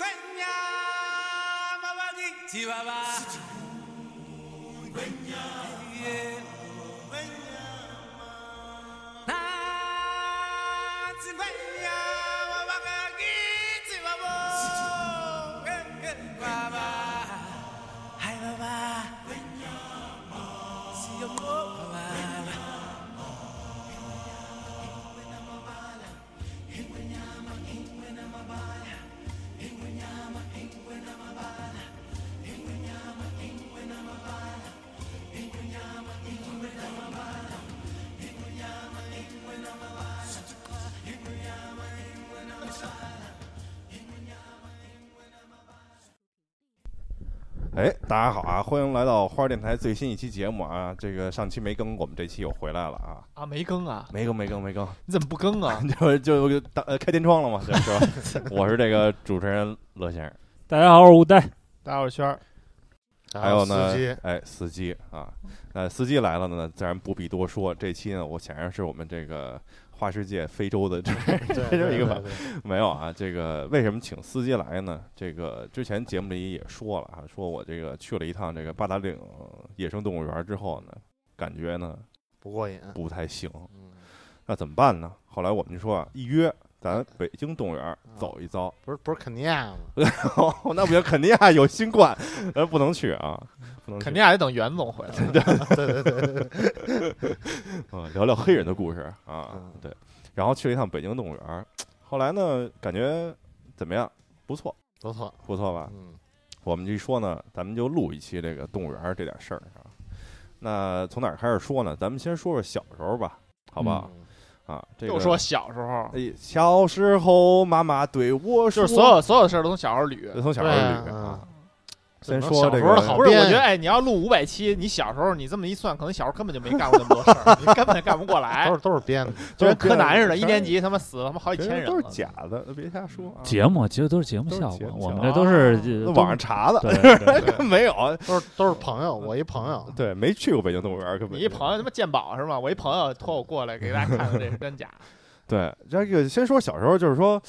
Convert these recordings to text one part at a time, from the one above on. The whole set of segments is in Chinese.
Gwenya, Mavagi, Chivava. Yeah. 哎，大家好啊！欢迎来到花儿电台最新一期节目啊！这个上期没更，我们这期又回来了啊！啊，没更啊？没更，没更，没更，你怎么不更啊？就就打呃开天窗了嘛，就是吧？我是这个主持人乐先生，大家好，我是吴代。大家好，我是轩儿。还有呢司机，哎，司机啊，呃司机来了呢，自然不必多说。这期呢，我显然是我们这个花世界非洲的这 这这么一个没有啊，这个为什么请司机来呢？这个之前节目里也说了啊，说我这个去了一趟这个八达岭野生动物园之后呢，感觉呢不过瘾。不太行，嗯，那怎么办呢？后来我们就说啊，一约咱北京动物园走一遭，不是不是肯尼亚吗？那不行，肯尼亚有新冠，呃，不能去啊，不能去肯尼亚得等袁总回来。对对对对，嗯，聊聊黑人的故事啊嗯，对，然后去了一趟北京动物园，后来呢，感觉怎么样？不错，不错。不错吧？嗯，我们一说呢，咱们就录一期这个动物园这点事儿啊。那从哪儿开始说呢？咱们先说说小时候吧，好不好？嗯啊，这个就说小时候，哎，小时候妈妈对我说，就是所有所有的事儿都从小时候捋。从小时候捋啊啊。先说这个小时候的好不是，我觉得，哎，你要录五百期，你小时候你这么一算，可能小时候根本就没干过那么多事儿，你根本干不过来 都。是都是编的。就跟柯南似的，一年级他妈死了他妈好几千人都是。假的，别瞎说啊。节目其实都是节目效果，我们这都是啊网上查的，没有，都是都是朋友，我一朋友，对，没去过北京动物园，根本你一朋友他妈鉴宝是吗？我一朋友托我过来给大家看看这是真假。对，这个先说小时候，就是说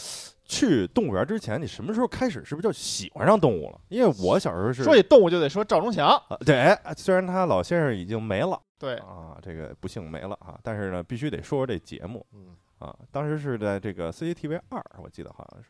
去动物园之前，你什么时候开始是不是就喜欢上动物了？因为我小时候是说起动物就得说赵忠祥，啊对，哎虽然他老先生已经没了对，啊，这个不幸没了啊，但是呢，必须得说说这节目。嗯，啊，当时是在这个 CCTV 二，我记得好像是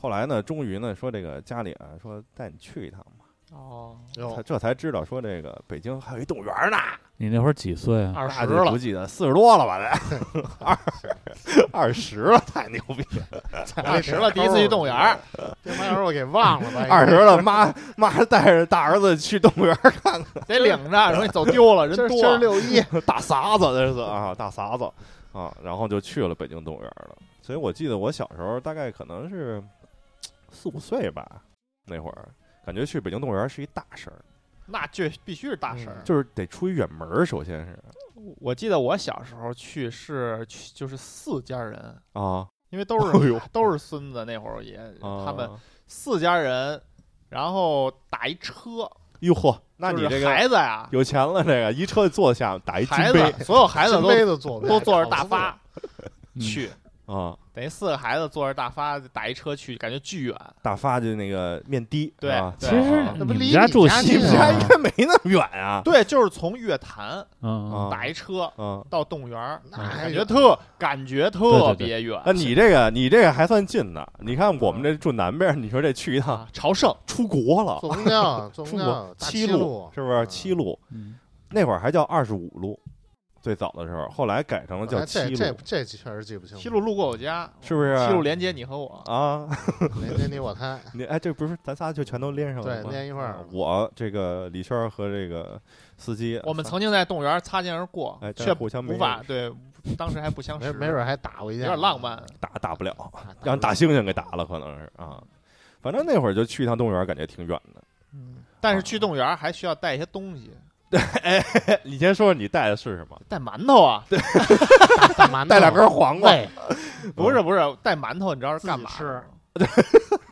后来呢，终于呢说这个家里啊说带你去一趟吧，哦，才哟，这才知道说这个北京还有一动物园呢。你那会儿几岁啊？二十那就不，记得四十多了吧？得 二二十了，太牛逼了！二十了，第一次去动物园儿，这玩意儿我给忘了吧？二十了，妈妈带着大儿子去动物园看看，得领着，容易走丢了，人多。儿六一，大傻子这是啊，大傻子啊，然后就去了北京动物园了。所以我记得我小时候大概可能是四五岁吧，那会儿感觉去北京动物园是一大事儿，那这必须是大事儿。嗯就是得出一远门儿，首先是我记得我小时候去是去就是四家人，啊，因为都是 都是孙子，那会儿也啊他们四家人，然后打一车。哟嚯，那你这个孩子呀，有钱了，这个一车就坐下打一金子所有孩子金都杯子坐都坐着大发嗯去，啊，等于四个孩子坐着大发打一车去，感觉巨远。大发就那个面的，对啊对其实啊那不离你们家住西你们家近啊城应该没那么远啊。对，就是从乐坛打一车嗯，到动物园儿，那感觉远特感觉特别远。那你这个你这个还算近的。你看我们这住南边，你说这去一趟啊，朝圣出国了，坐公交，坐出国公交，七路是不是？嗯七路嗯那会儿还叫二十五路，最早的时候，后来改成了叫哎七路，这这这确实记不清楚。西路路过我家，是不是？七路连接你和我。啊，连接你我他，你哎，这不是咱仨就全都连上了对吗？连一块儿啊我这个李轩和这个司机，我们曾经在动物园擦肩而过哎，但却互相无法对，当时还不相识，没没准还打过一架，有点浪漫。打打不了，啊，让大猩猩给打了，可能是啊。反正那会儿就去一趟动物园，感觉挺远的。嗯，但是去动物园还需要带一些东西，你先说说你带的是什么？带馒头啊，带 馒头，带两根黄瓜，不是不是带馒头，你知道是干嘛自己的吗？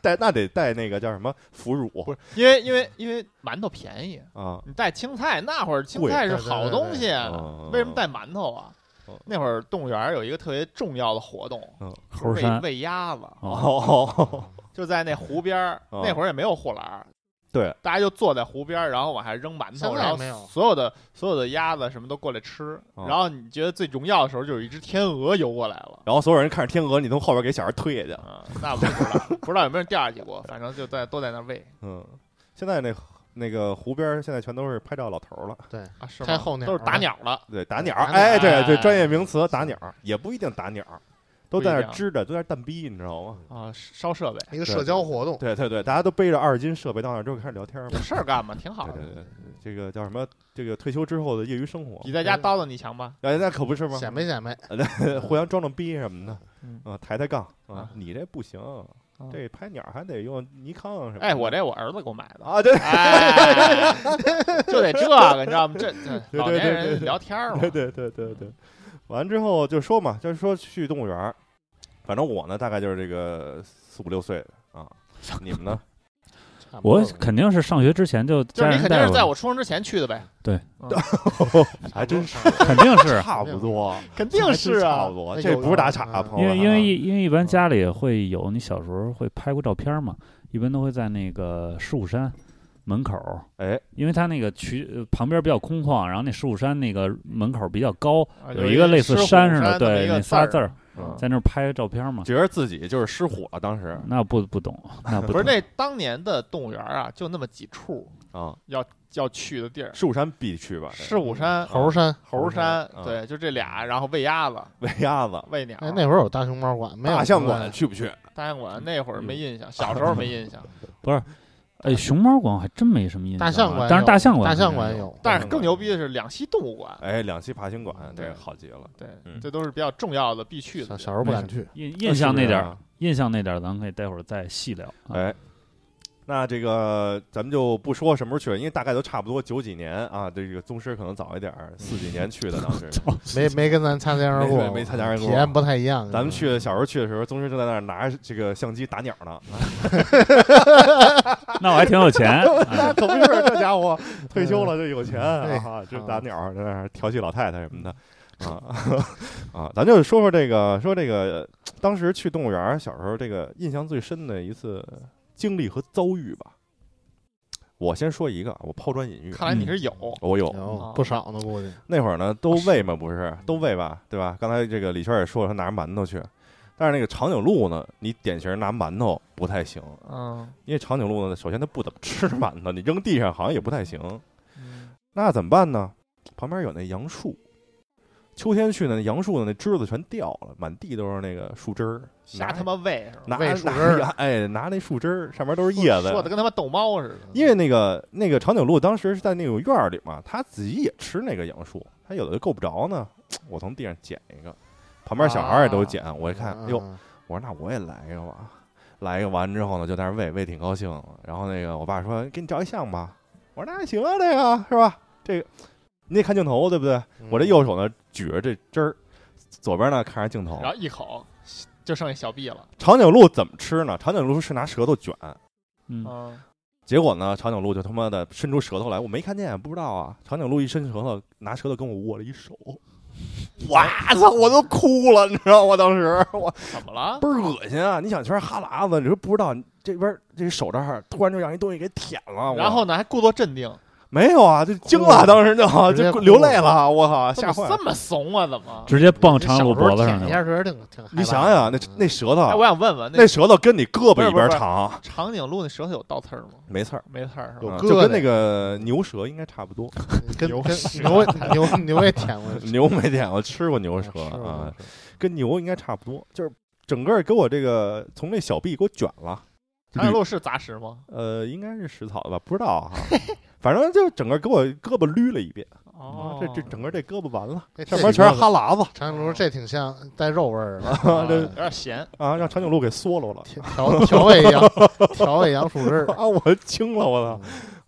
带 那得带那个叫什么腐乳。不是因为因为因为馒头便宜，啊？你带青菜那会儿青菜是对对对好东西，嗯为什么带馒头啊？嗯？那会儿动物园有一个特别重要的活动，喂猴山。喂鸭子，哦，哦，就在那湖边儿，哦。那会儿也没有护栏儿，对，大家就坐在湖边儿，然后往下扔馒头，然后在没有。所有的所有的鸭子什么都过来吃，哦然后你觉得最荣耀的时候，就有一只天鹅游过来了。然后所有人看着天鹅，你从后边给小孩推下去。啊，那不知道，不知道有没有人掉下去过，反正就在都在那儿喂。嗯，现在那那个湖边儿现在全都是拍照老头儿了，对，啊，是都是打鸟了，对，打鸟。儿，打鸟。哎，对对，哎专业名词打鸟儿，也不一定打鸟。儿，都在那支着，都在那儿蛋逼，你知道吗？啊，烧设备，一个社交活动，对对对，大家都背着二十斤设备到那儿之后开始聊天儿嘛有。事儿干嘛，挺好的。对对对，这个叫什么？这个退休之后的业余生活比，在家叨叨你强吧？哎，那可不是吗？显摆显摆，互相装装逼什么的，嗯啊，抬抬杠啊啊，你这不行，这拍鸟还得用尼康什么的。哎，我这我儿子给我买的，啊，对哎，就得这个，你知道吗？这老年对对对人聊天嘛对，对对对对，完之后就说嘛，就是说去动物园儿，反正我呢大概就是这个四五六岁的啊，你们呢？我肯定是上学之前就就是你肯定是在我出生之前去的呗。对。嗯，还真是。肯定是，差不多，肯定是啊。差不。多，这不是打岔啊，因为因为因为一般家里会有你小时候会拍过照片嘛，一般都会在那个狮虎山门口儿，哎，因为它那个渠呃旁边比较空旷，然后那狮虎山那个门口比较高，啊有一个类似山似的，对，那仨字儿，嗯在那儿拍照片嘛。觉得自己就是失火了，当时。那不不懂，那不懂。不是那当年的动物园啊，就那么几处啊，要要去的地儿，狮虎山必去吧，狮虎山、猴山，猴山嗯，对，就这俩，然后喂鸭子、喂鸭子、喂鸟。哎，那会儿有大熊猫馆，没有大象馆去不去？大象馆那会儿没印象，小时候没印象，哎，熊猫馆我还真没什么印象啊。大象馆，但是大象馆大象馆有，但是更牛逼的是两栖动物馆，哎，两栖爬行馆，这好极了。对嗯，这都是比较重要的必去的。小小时候不敢去，印印象那点儿印象那点儿，咱可以待会儿再细聊。啊，哎，那这个咱们就不说什么时候去了，因为大概都差不多九几年啊，这个宗师可能早一点儿，四几年去的当时。没没跟咱擦肩而过，没没擦肩而过体验不太一样。咱们去的小时候去的时候，宗师正在那儿拿着这个相机打鸟呢，那我还挺有钱。可不是，这家伙退休了就有钱哎啊，就打鸟在那儿调戏老太太什么的。啊啊，咱就说说这个，说这个，当时去动物园儿，小时候这个印象最深的一次经历和遭遇吧。我先说一个，我抛砖引玉，看来你是有，我有。有不少呢，估计。那会儿呢，都喂嘛，不是？都喂吧，对吧？刚才这个李轩也说了，他拿着馒头去，但是那个长颈鹿呢，你典型拿馒头不太行，嗯。因为长颈鹿呢，首先它不怎么吃馒头，你扔地上好像也不太行。嗯。那怎么办呢？旁边有那杨树，秋天去呢，那杨树的那枝子全掉了，满地都是那个树枝儿，拿瞎他妈喂是吧？拿喂树枝儿 哎，拿那树枝儿上面都是叶子说，的跟他妈逗猫似的。因为那个那个长颈鹿当时是在那种院儿里嘛，它自己也吃那个杨树，它有的就够不着呢，我从地上捡一个，旁边小孩儿也都捡，我一看，哎呦，嗯我说那我也来一个吧，来一个完之后呢，就在那儿喂，喂挺高兴。然后那个我爸说给你照一相吧，我说那还行啊，这个是吧？这个你得看镜头对不对？嗯我这右手呢举着这汁儿，左边呢看着镜头然。后一口就剩下小臂了。长颈鹿怎么吃呢？长颈鹿是拿舌头卷，嗯，嗯，结果呢，长颈鹿就他妈的伸出舌头来，我没看见，不知道啊。长颈鹿一伸舌头，拿舌头跟我握了一手，哇操，我都哭了，你知道吗？当时我怎么了？倍儿恶心啊！你想全是哈喇子，你说不知道这边这手这儿突然就让一东西给舔了，然后呢，还故作镇定，没有啊，就惊了，当时就就流泪了，我靠，吓坏了。这么怂啊？怎么？直接蹦长颈鹿脖子上。舔一下确实挺挺。你想想，那那舌哎，我，想问问，那舌头跟你胳膊一边长，长颈鹿那舌头有倒刺儿吗？没刺儿，没刺儿是吧？嗯就跟那个牛舌应该差不多。跟牛跟牛牛牛也舔过，牛没舔过，吃过牛舌啊，跟牛应该差不多，就是整个给我这个从那小臂给我卷了。长颈鹿是杂食吗？呃，应该是食草的吧，不知道哈。反正就整个给我胳膊捋了一遍，哦啊，这这整个这胳膊完了，这上面全是哈喇子长颈鹿这挺像带肉味儿的，啊这有点咸，啊，让长颈鹿给缩了了。调调味羊调味杨树枝儿。啊！我惊了，我操！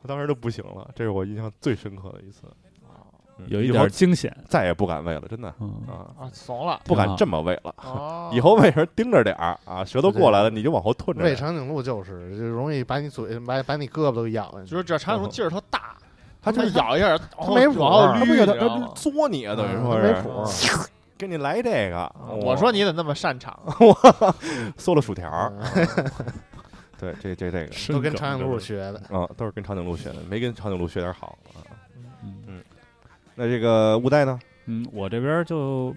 我当时就不行了，这是我印象最深刻的一次。嗯有一点惊险。再也不敢喂了，真的嗯，啊，啊，怂了。不敢这么喂了。哦，以后喂时候盯着点儿啊，舌头过来了你就往后吞着。喂长颈鹿就是就容易把你嘴把把你胳膊都咬。就是这长颈鹿劲儿特大，它 就咬一下，它没谱它不有它作你啊，等于嗯说是没谱 给你来这个。我说你怎么那么擅长？嗦了薯条对，这这这个都跟长颈鹿学的。啊，都是跟长颈鹿学的，没跟长颈鹿学点好啊。嗯那这个乌代呢？嗯，我这边就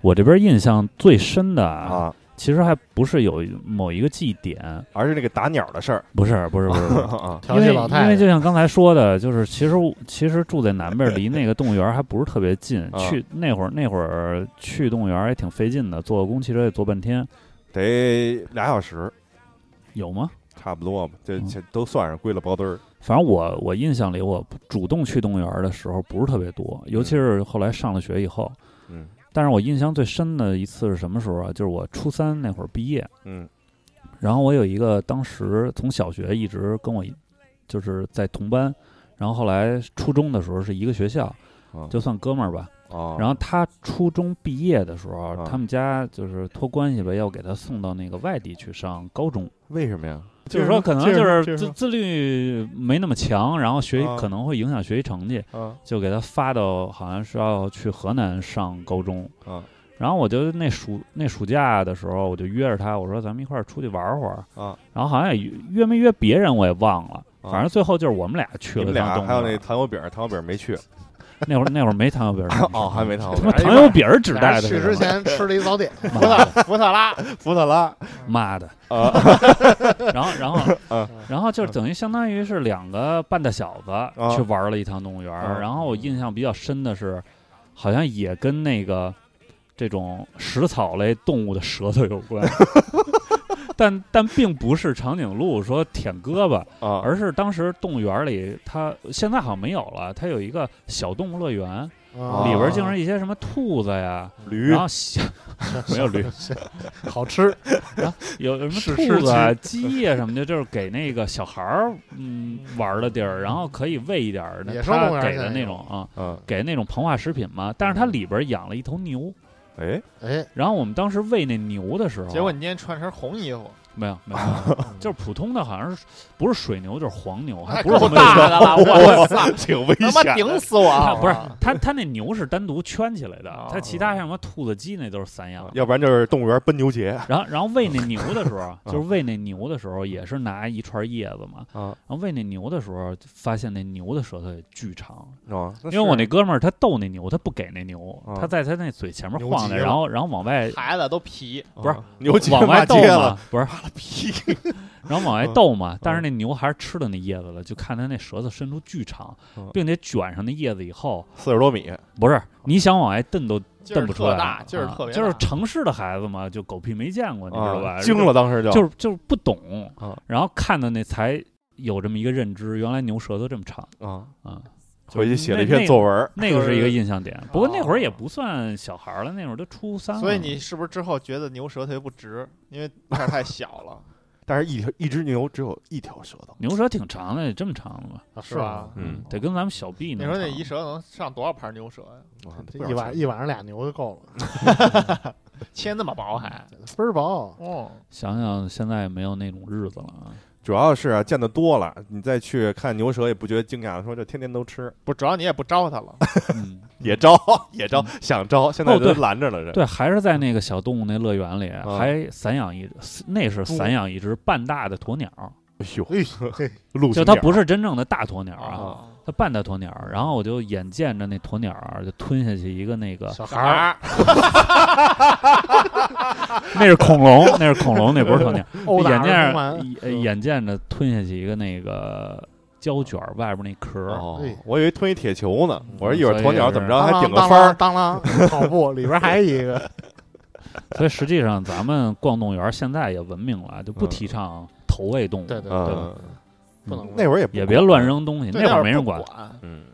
我这边印象最深的啊，啊，其实还不是有某一个祭典，而是这个打鸟的事儿不是不是不是因为因戏老太太，为就像刚才说的，就是其实其实住在南边儿，离那个动物园儿还不是特别近。啊去那会儿那会儿去动物园儿也挺费劲的，坐公汽车得坐半天。得俩小时，有吗？差不多吧，这嗯这都算上归了包堆儿。反正我我印象里，我主动去动物园儿的时候不是特别多，尤其是后来上了学以后。嗯但是我印象最深的一次是什么时候啊？就是我初三那会儿毕业，嗯然后我有一个当时从小学一直跟我就是在同班，然后后来初中的时候是一个学校，啊就算哥们儿吧。啊，然后他初中毕业的时候，啊他们家就是托关系吧，要给他送到那个外地去上高中。为什么呀？就是说，可能就是自自律没那么强，然后学习啊可能会影响学习成绩，啊就给他发到好像是要去河南上高中。啊然后我就那暑那暑假的时候，我就约着他，我说咱们一块儿出去玩会儿。啊！然后好像也约约没约别人我也忘了，啊反正最后就是我们俩去你们了俩还有那。糖油饼，糖油饼没去那会儿那会儿没糖油饼儿 哦，还没糖油他妈饼。糖油饼儿只带的去之前吃了一早点，福特福特拉，福特拉 妈的！啊 然后，然后啊，然后就是等于相当于是两个半大小子去玩了一趟动物园。然后我印象比较深的是，好像也跟那个这种食草类动物的舌头有关，但但并不是长颈鹿说舔胳膊，啊，而是当时动物园里它现在好像没有了，它有一个小动物乐园，啊。里边竟是一些什么兔子呀，驴然后小 没有驴，好吃，然后有什么兔子啊、鸡呀什么的，就是给那个小孩儿嗯玩儿的地儿，然后可以喂一点他给的那种啊，嗯，给那种膨化食品嘛。但是它里边养了一头牛，哎，哎，然后我们当时喂那牛的时候，结果你今天穿身红衣服，没有没有，就是普通的，好像是不是水牛就是黄牛，还还不是什么够大的了，我操，挺危他妈险。顶死我啊！不是他他那牛是单独圈起来的哦，它其他像什么兔子、鸡那都是散养。要不然就是动物园奔牛节。然后，然后喂那牛的时候，就是喂那牛的时候，也是拿一串叶子嘛。啊。然后喂那牛的时候，发现那牛的舌头也巨长，啊！因为我那哥们儿他逗那牛，他不给那牛，啊他在他那嘴前面晃的，然后然后往外孩子都皮，不是牛往外逗嘛，，不是，屁 然后往外逗嘛。但是那牛还是吃了那叶子了，就看它那舌头伸出巨长嗯，并且卷上那叶子以后，四十多米，不是你想往外蹬都蹬不出来特大，劲儿啊特别大，就是城市的孩子嘛，就狗屁没见过，你知道吧？啊，惊了，当时就就是就是不懂啊，然后看的那才有这么一个认知，原来牛舌头这么长啊，啊。回去写了一篇作文。那个是一个印象哦点，不过那会儿也不算小孩儿了，那会儿都初三了。所以你是不是之后觉得牛舌头也不值，因为 太小了，但是一条一只牛只有一条舌头，牛舌挺长的，也这么长的吗？啊是吧？嗯得跟咱们小臂。你说那一舌能上多少盘牛舌呀？一晚一晚上俩牛就够了，切那么薄还？倍儿薄。哦，想想现在也没有那种日子了啊。主要是啊，见得多了，你再去看牛舌也不觉得惊讶，说这天天都吃，不，主要你也不招它了，嗯，也招也招，想招，现在都拦着了，这。对，还是在那个小动物那乐园里，啊。还散养一，那是散养一只半大的鸵鸟，哎呦，就它不是真正的大鸵鸟啊，啊，它半大鸵鸟。然后我就眼见着那鸵鸟就吞下去一个那个，小孩儿那是恐龙，那是恐龙，那不是鸵鸟。眼见着眼见着吞下去一个那个胶卷儿外边那壳我以为吞一铁球呢，我说一会儿鸵鸟怎么着还顶个翻儿，当啷当跑步，里边还有一个所以实际上咱们逛动物园现在也文明了，就不嗯提倡投喂动物。对对对不能那会儿也也别乱扔东西，那会儿没人管。嗯，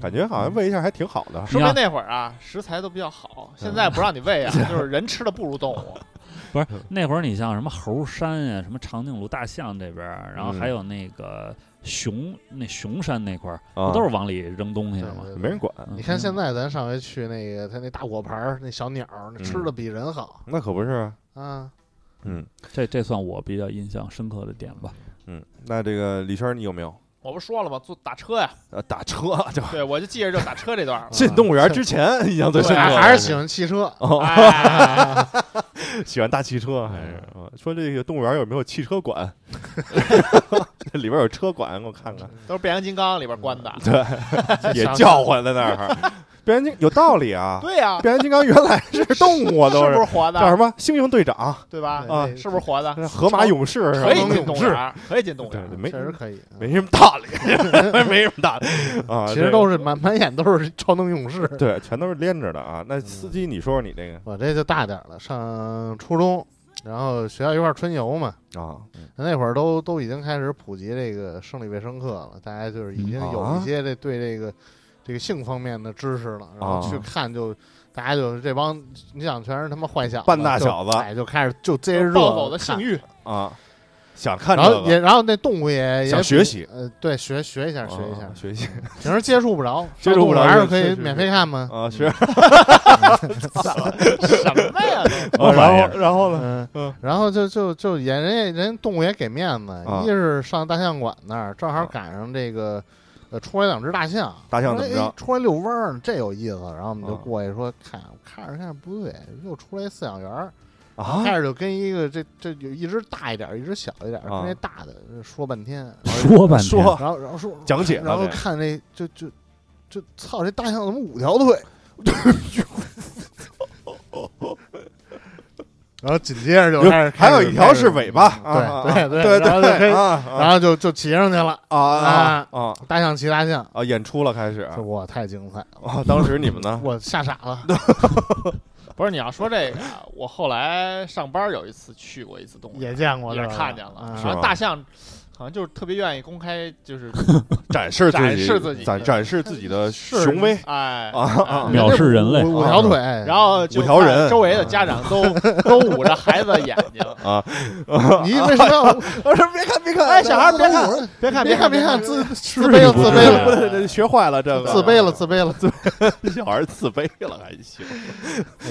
感觉好像喂一下还挺好的。说明那会儿啊，食材都比较好。现在不让你喂啊，就是人吃的不如动物。不是那会儿，你像什么猴山呀、什么长颈鹿、大象这边儿，然后还有那个熊，那熊山那块儿，啊不都是往里扔东西的吗？没人管，嗯你看现在咱上回去那个他那大果盘儿，那小鸟吃的嗯比人好那可不是啊。啊。嗯这这算我比较印象深刻的点吧。嗯，那这个李轩，你有没有？我不说了吗？坐打车呀，呃，打车 就对我就记着就打车这段儿。进动物园之前印象最深刻的，还还是喜欢汽车，哦，哎，喜欢大汽车还是嗯？说这个动物园有没有汽车馆？这里边有车馆，给我看看。都是变形金刚里边关的。对也叫唤在那儿。变形金有道理啊，对呀，变形金刚原来是动物啊，都是不是是活的？叫什么猩猩队长、对吧？对啊是不是活的？河马勇士是吧可以进动物园，可以进动物园。确实可以。没什么道理，没什么道理 啊。其实都是满满眼都是超能勇士。对，全都是连着的啊。那司机，你说说你这个我这就大点儿了，上初中，然后学校一块儿春游嘛，啊？那会儿都都已经开始普及这个生理卫生课了，大家就是已经有啊一些这对这个这个性方面的知识了，然后啊去看就。大家就是这帮，你想全是他妈坏小子，半大小子就哎，就开始就这些热暴走的性欲，啊，想看这然后也，然后那动物也也想学习呃，对，学学一下，学一下啊，学习平时接触不着，接触不着还是可以免费看吗？啊，学。什么呀？啊 然后然后呢？嗯嗯，然后就就就也人家人家动物也给面子，啊一是上大象馆那儿，正好啊赶上这个。呃，出来两只大象，大象怎么着？哎出来遛弯儿，这有意思。然后我们就啊过去说，看，看着看着不对，又出来一饲养员儿，啊。开始就跟一个这这有一只大一点儿，一只小一点跟那大的说半天，说半天，说然后然后说讲解然后看那就就就操，这大象怎么五条腿？然后紧接着就开始，还有一条是尾巴开啊啊始对对对然后就可以，啊然后就就骑上去了，啊啊啊大象骑大象，啊！演出了开始哇太精彩了，啊！当时你们呢？我吓傻了。不是你要说这个啊，我后来上班有一次去过一次动物园，也见过，也是看见了。啊是然后大象好像就是特别愿意公开，就是展示自己，展示自己展展示自己的是雄威哎啊藐视人类五五条腿，然后五条人周围的家长都都捂着孩子的眼睛，啊！你为什么要？我说别看别看，哎，小孩别看，别看，别看，别看，看，自自卑了，自卑了，不对，这学坏了这个，自卑了，自卑了。小孩自卑了还行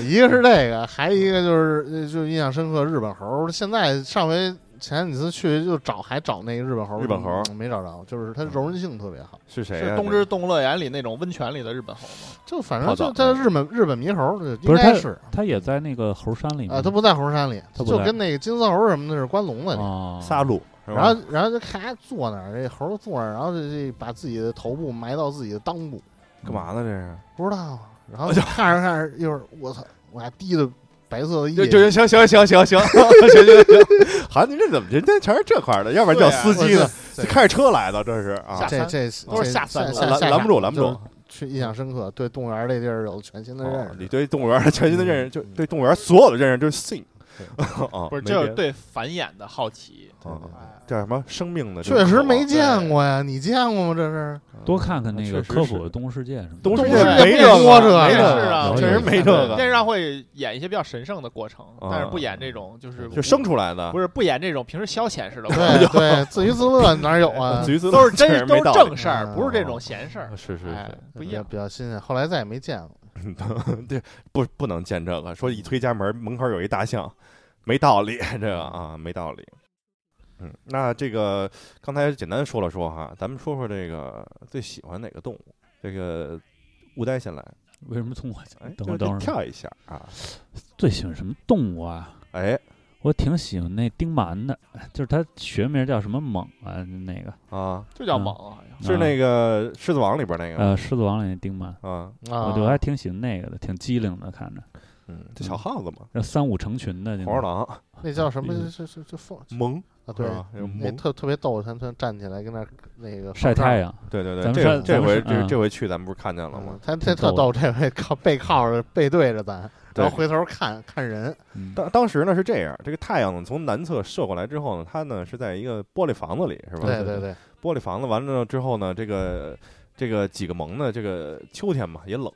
一个是这个，还一个就是呃就印象深刻日本猴儿。现在上回前几次去就找还找那个日本猴，日本猴嗯没找着，就是它柔韧性特别好。是谁呀？是东芝动物乐园里那种温泉里的日本猴吗？就反正就在日本日本猕猴儿，应不是他该是它也在那个猴山里啊，它不在猴山里，它就跟那个金丝猴什么的是关笼子里。哦，杀戮，然后，然后就看他坐那儿，这猴坐那儿，然后这这把自己的头部埋到自己的裆部，干嘛呢？这是不知道啊。然后就看着看着，一会儿我操，我还低的白色的衣就行行行行行行行行行，好，你 这怎么人家全是这块的？要不然叫司机呢？开着车来的这是啊，这这都是下三滥，拦不住拦不住。是印象深刻，对动物园这地儿有全新的认识。你对动物园全新的认识，就对动物园所有的认识就是新。啊，不是，这是对繁衍的好奇。叫什么？生命的，确实没见过呀，你见过吗？这是？多看看那个科普的《动物世界》什么的。东世界没这个没这是啊个，确实没这个，电视上会演一些比较神圣的过程，啊但是不演这种就是就生出来的，不是不演这种平时消遣式的，对 对，自娱自乐哪有啊？自娱自乐都是真都是正事儿，嗯。不是这种闲事儿。是是哎是，，比较不一样。比较新鲜，后来再也没见过。对，不不能见这个。说一推家门，门口有一大象，没道理，这个啊没道理。嗯，那这个刚才简单说了说哈，咱们说说这个最喜欢哪个动物？这个吴呆先来，为什么从我哎，等会儿等会儿？跳一下啊，最喜欢什么动物啊？哎我挺喜欢那丁满的，就是它学名叫什么猛啊？那个啊，就叫猛，是那个《狮子王》里边那个呃，狮子王里那丁满，啊，啊我就还挺喜欢那个的，挺机灵的，看着，嗯，这小耗子嘛，那三五成群的，黄鼠狼那叫什么？嗯。是是是凤。萌啊，对。那萌，特特别逗，他他站起来跟那儿那个晒太阳，对对对，咱们这这咱们回这嗯。这回去咱们不是看见了吗？嗯他他特逗逗，这回靠背靠着背对着咱，然后回头看看人，嗯。当当时呢是这样，这个太阳呢从南侧射过来之后呢，它呢是在一个玻璃房子里，是吧？对对对，玻璃房子完了之后呢，这个这个几个萌呢，这个秋天嘛也冷，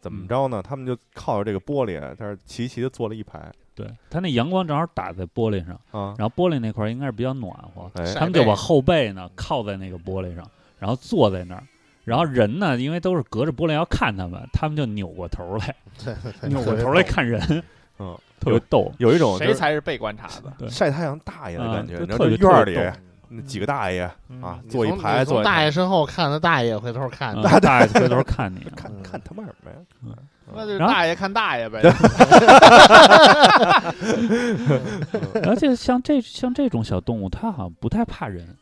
怎么着呢？他们就靠着这个玻璃，在这儿齐齐的坐了一排对，他那阳光正好打在玻璃上，啊，然后玻璃那块儿应该是比较暖和，哎，他们就把后背呢靠在那个玻璃上，然后坐在那儿。然后人呢，因为都是隔着玻璃要看他们，他们就扭过头来，对对对，扭过头来看人，嗯，特别逗。有一种就是谁才是被观察的？对晒太阳大爷的感觉，特别院里那几个大爷嗯啊，坐一排坐一排大爷身后看着大爷，回头看嗯着，大爷回头看你，看嗯看他妈什么呀？那就是大爷看大爷呗。而且像这像这种小动物，它好像不太怕人，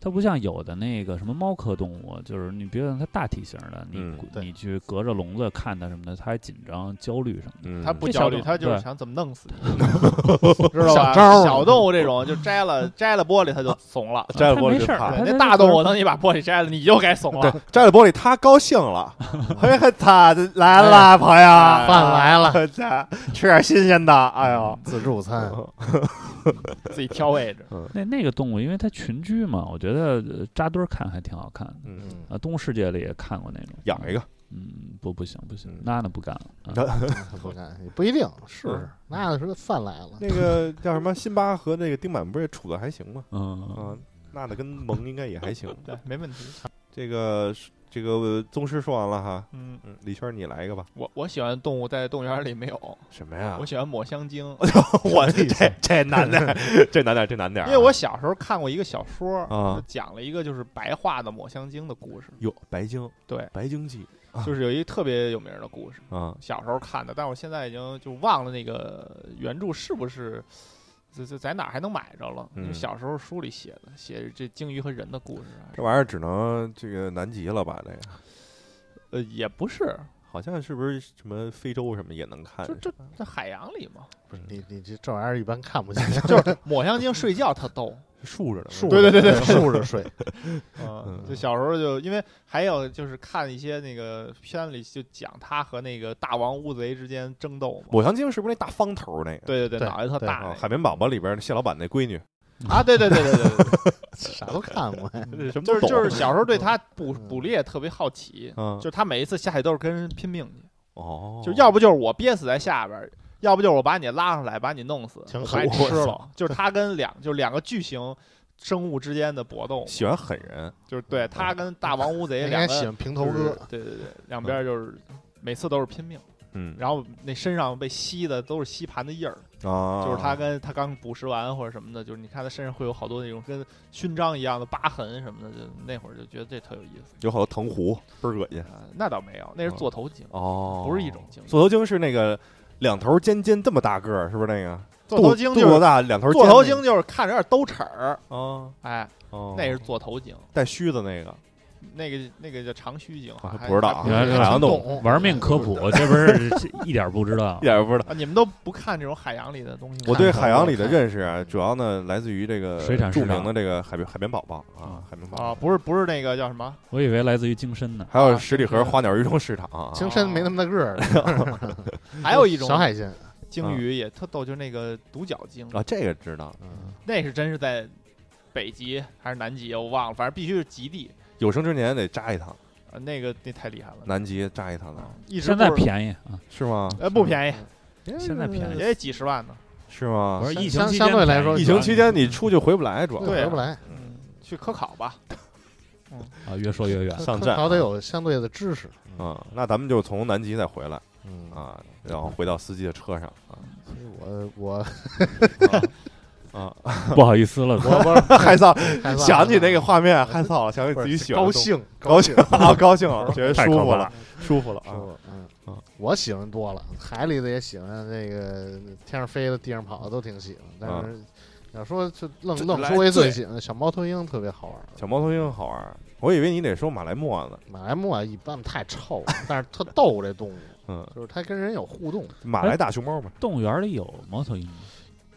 它不像有的那个什么猫科动物，就是你别看它大体型的，你、嗯你去隔着笼子看它什么的，它还紧张、焦虑什么的。嗯，他不焦虑，这小动他就是想怎么弄死你，知道吧？小招儿小动物这种就摘了摘了玻璃，它就怂了。摘了它没事儿，玻璃就怕对它它那大动物，等你把玻璃摘了，你就该怂对了。，摘了玻璃，它高兴了，嘿嘿，它来了，朋友，哎饭来了，这吃点新鲜的，哎呦，自助餐，自己挑位置。那那个动物，因为它群居嘛，我觉得呃扎堆儿看还挺好看的。嗯，嗯，啊，动物世界里也看过那种，养一个，嗯，不不行不行嗯，那那不干了。啊 不干也不一定是娜娜说饭来了，那个叫什么？辛巴和那个丁满不是处的还行吗？嗯，啊，娜娜跟萌应该也还行。对，没问题。这个这个宗师说完了哈，嗯，嗯，李圈你来一个吧。我我喜欢动物在动物园里没有，什么呀我？喜欢抹香鲸，我这这难点，这难点，这难点。因为我小时候看过一个小说，啊就讲了一个就是白化的抹香鲸的故事。哟，白鲸，对，白鲸记啊就是有一个特别有名的故事，啊，小时候看的，但我现在已经就忘了那个原著是不是。这这在哪儿还能买着了？小时候书里写的，写这鲸鱼和人的故事啊。这玩意儿只能这个南极了吧？这个呃，也不是，好像是不是什么非洲什么也能看？就这在海洋里嘛。不是你你这这玩意儿一般看不见，就是抹香鲸睡觉特逗，竖着的，竖对对对对竖着睡，嗯，就小时候就因为还有就是看一些那个片里就讲他和那个大王乌贼之间争斗嘛。抹香鲸是不是那大方头那个？对对对，脑袋特大海绵宝宝里边儿谢老板那闺女，啊，对对对对对对对，啥都看过什么就是就是小时候对他捕嗯捕猎特别好奇，嗯就是他每一次下去都是跟人拼命去，哦，就要不就是我憋死在下边儿，要不就是我把你拉上来把你弄死，挺我把你狠吃了。就是他跟两就是两个巨型生物之间的搏斗，喜欢狠人，就是对他跟大王乌贼 两个喜欢平头哥，对对对，两边就是每次都是拼命。嗯，然后那身上被吸的都是吸盘的印儿，啊，就是他跟他刚捕食完或者什么的，就是你看他身上会有好多那种跟勋章一样的疤痕什么的，就那会儿就觉得这特有意思有好多藤壶，倍儿恶心啊。那倒没有，那是座头鲸，哦，不是一种鲸。座头鲸是那个两头尖尖这么大个儿，是不是那个？座头鲸就是肚子大，两头座头鲸就是看着有点兜齿儿，那个啊，哎，哦，那是座头鲸，带须的那个，那个那个叫长须鲸，不知道海洋动物玩命科普，这不是一点儿不知道 一。点也不知道。啊，你们都不看这种海洋里的东西？我对海洋里的认识啊，主要呢来自于这个水产著名的这个海绵海绵宝宝啊，海绵宝啊，宝，不是不是那个叫什么？我以为来自于鲸身呢。还有啊十里河花鸟鱼虫市场啊，青参没那么大个儿 还有一种小海鲜，鲸鱼也特逗，就是那个独角鲸啊，这个知道。嗯，那是真是在北极还是南极，我忘了，反正必须是极地。有生之年得扎一趟，啊，那个那太厉害了，南极扎一趟的，一直现在不便宜啊，是吗？呃不便宜，现在便宜也几十万呢。是吗不？是相疫情期间相对来说疫情期间你出去回不来，主要对回不来，嗯，去科考吧。啊，越说越远。上站好得有相对的知识，啊，那咱们就从南极再回来嗯，啊，然后回到司机的车上啊所以我我 啊，不好意思了，我我 害臊，害臊想起那个画面，害臊了，想起自己喜欢 高兴高兴啊，高兴了，觉得舒服了，舒服了啊。说嗯啊我喜欢多了，海里的也喜欢，那个天上飞的、地上跑的都挺喜欢。但啊是要说就愣愣说一最最喜欢的小猫头鹰特别好玩。小猫头鹰好玩，我以为你得说马来貘呢。马来貘啊一般太臭了，但是特逗这动物，嗯，就是它跟人有互动。马来大熊猫嘛。动物园里有猫头鹰吗？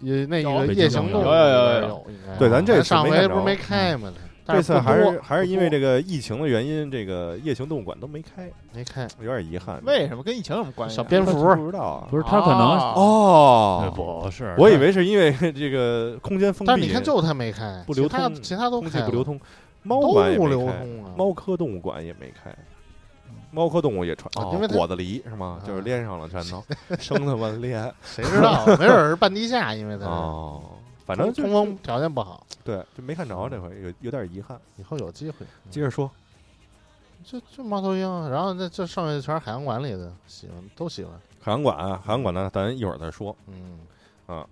也那有个夜行动物有有有有对咱这次上回不是没开吗？这次还是还是因为这个疫情的原因，这个夜行动物馆都没开，没开有点遗憾。为什么跟疫情有什么关系啊？小蝙蝠不知道啊？不是他可能哦，不是，我以为是因为这个空间封闭，但是你看，就他没开，不流其他通其他都空气开，不流通，猫馆不流，通啊。猫科动物馆也没开。猫科动物也传，哦啊因为果子狸是吗？啊就是连上了全都，生他妈连谁知道？没准儿是半地下，因为它哦，反正通风条件不好。对，就没看着这回，有有点遗憾。以后有机会，接着说，就就猫头鹰，然后这这剩下全是海洋馆里的，喜欢都喜欢。海洋馆啊，海洋馆呢，咱一会儿再说。嗯，啊，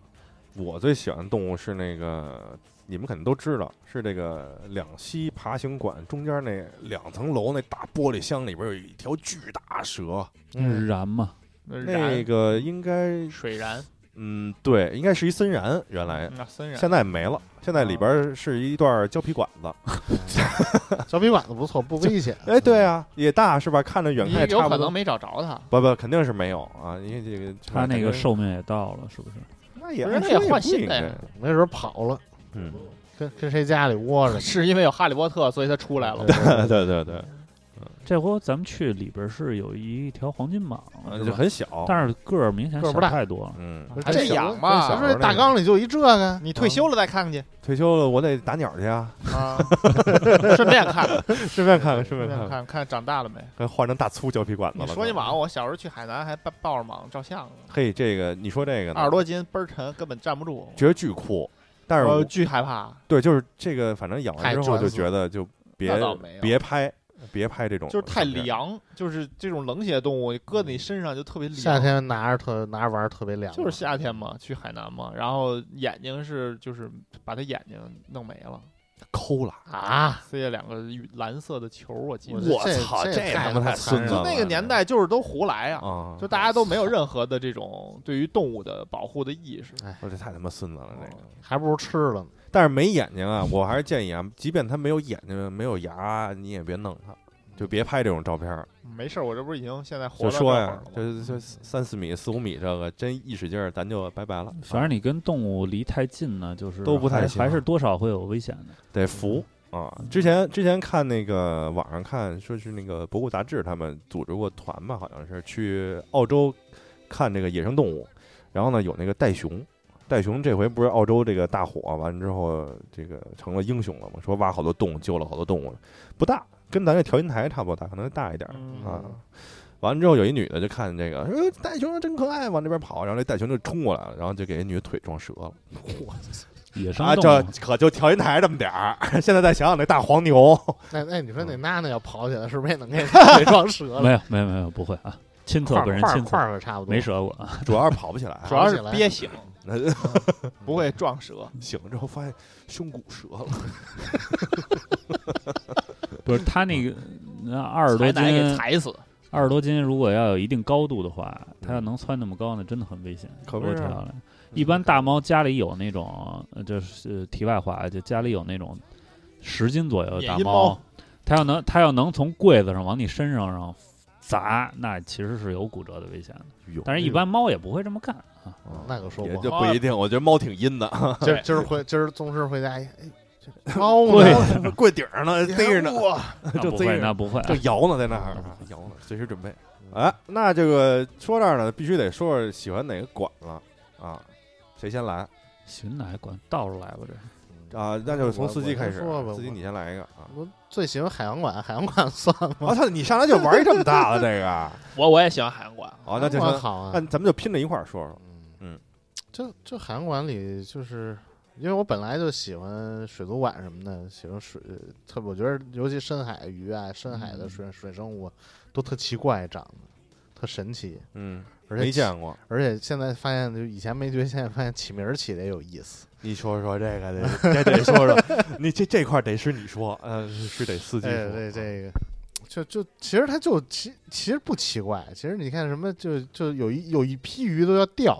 我最喜欢的动物是那个，你们肯定都知道，是这个两栖爬行馆中间那两层楼那大玻璃箱里边有一条巨大蛇，嗯燃嘛，那个应该，水燃，嗯，对，应该是一森燃，原来那森燃现在没了，现在里边是一段胶皮管子。胶皮管子不错，不危险。哎，对啊，也大是吧？看着远看也差不多。有可能没找着它，不不，肯定是没有啊，因为这个他那个寿命也到了，是不是？那也是那也换新的呀应该没准儿跑了，嗯，跟跟谁家里窝着呢。是因为有哈利波特，所以他出来了。对对对对，这回咱们去里边是有一条黄金蟒，就很小，但是个儿明显小个儿不大太多了。嗯，还得养嘛不是大缸里就一这个，你退休了再看看去退休了我得打鸟去啊，啊，顺便看，顺便看看，顺顺便便看看，看看长大了没。还换成大粗胶皮管子你了。说你蟒，我小时候去海南还抱抱着蟒照相呢，嘿，这个你说这个呢二十多斤倍儿沉，根本站不住，觉得巨酷，但是巨害怕。对，就是这个，反正养完之后就觉得就别别拍，别拍这种，就是太。凉，就是这种冷血动物搁在你身上就特别凉。夏天拿着特拿着玩儿特别凉，就是夏天嘛，去海南嘛，然后眼睛是就是把它眼睛弄没了，抠了，啊！塞了两个蓝色的球，我记得。我操这这他妈太孙子就了那个年代就是都胡来呀、啊！就大家都没有任何的这种对于动物的保护的意识。我这太他妈孙子了，这个。还不如吃了呢。但是没眼睛啊，我还是建议啊，即便它没有眼睛、没有牙，你也别弄他，就别拍这种照片儿。没事儿，我这不是已经现在活了就说呀？就就三四米、四五米，这个真一使劲儿，咱就拜拜了。反正你跟动物离太近呢，就是都不太行还还是多少会有危险的。得扶啊！之前之前看那个网上看，说是那个博物杂志他们组织过团吧，好像是去澳洲看这个野生动物，然后呢有那个袋熊。袋熊这回不是澳洲这个大火完之后，这个成了英雄了吗？说挖好多洞，救了好多动物，不大，跟咱这调音台差不多大，可能大一点啊。完了之后，有一女的就看这个，说袋熊真可爱，往这边跑，然后这袋熊就冲过来了，然后就给人女的腿撞折了。啊，野生动这物可就调音台这么点儿。现在再想想那大黄牛，那那你说那娜娜要跑起来，是不是也能给给撞折了？没有没有没有不会啊，亲测块儿块儿本人亲测块儿差不多，没折过啊。主要是跑不起来。主要是憋醒，那不会撞折。醒了之后发现胸骨折了，不是他那个那二十多斤，踩死。二十多斤，如果要有一定高度的话，它要能窜那么高，那真的很危险。可不是一般大猫家里有那种，呃就是题外话，就家里有那种十斤左右的大猫它要能它要能从柜子上往你身上上砸，那其实是有骨折的危险的。但是，一般猫也不会这么干啊。那可说也不好。就不一定。我觉得猫挺阴的，今儿今儿回今儿宗师回家，猫对呢？跪顶儿呢，逮着呢，那不会，就贼着那不会啊。就摇呢，在那儿摇呢，随时准备。哎，那这个说这儿呢，必须得说说喜欢哪个馆了啊？谁先来寻哪馆倒着来吧，这啊？那就从司机开始说吧，司机你先来一个啊！我最喜欢海洋馆，海洋馆算吗？我操，你上来就玩一这么大了这个，我我也喜欢海洋馆，好，那就行，那。咱们就拼着一块儿说说。嗯嗯，就就海洋馆里，就是因为我本来就喜欢水族馆什么的，喜欢水，特别我觉得尤其深海鱼啊，深海的水、水生物都特奇怪，长得特神奇，嗯，而且没见过，而且现在发现，就以前没觉得，现在发现起名儿起的也有意思。你说说这个得这得说说，你这这块儿得是你说，呃，是得司机哎，对。这这个，就就其实它就其其实不奇怪，其实你看什么，就就有一有一批鱼都要钓，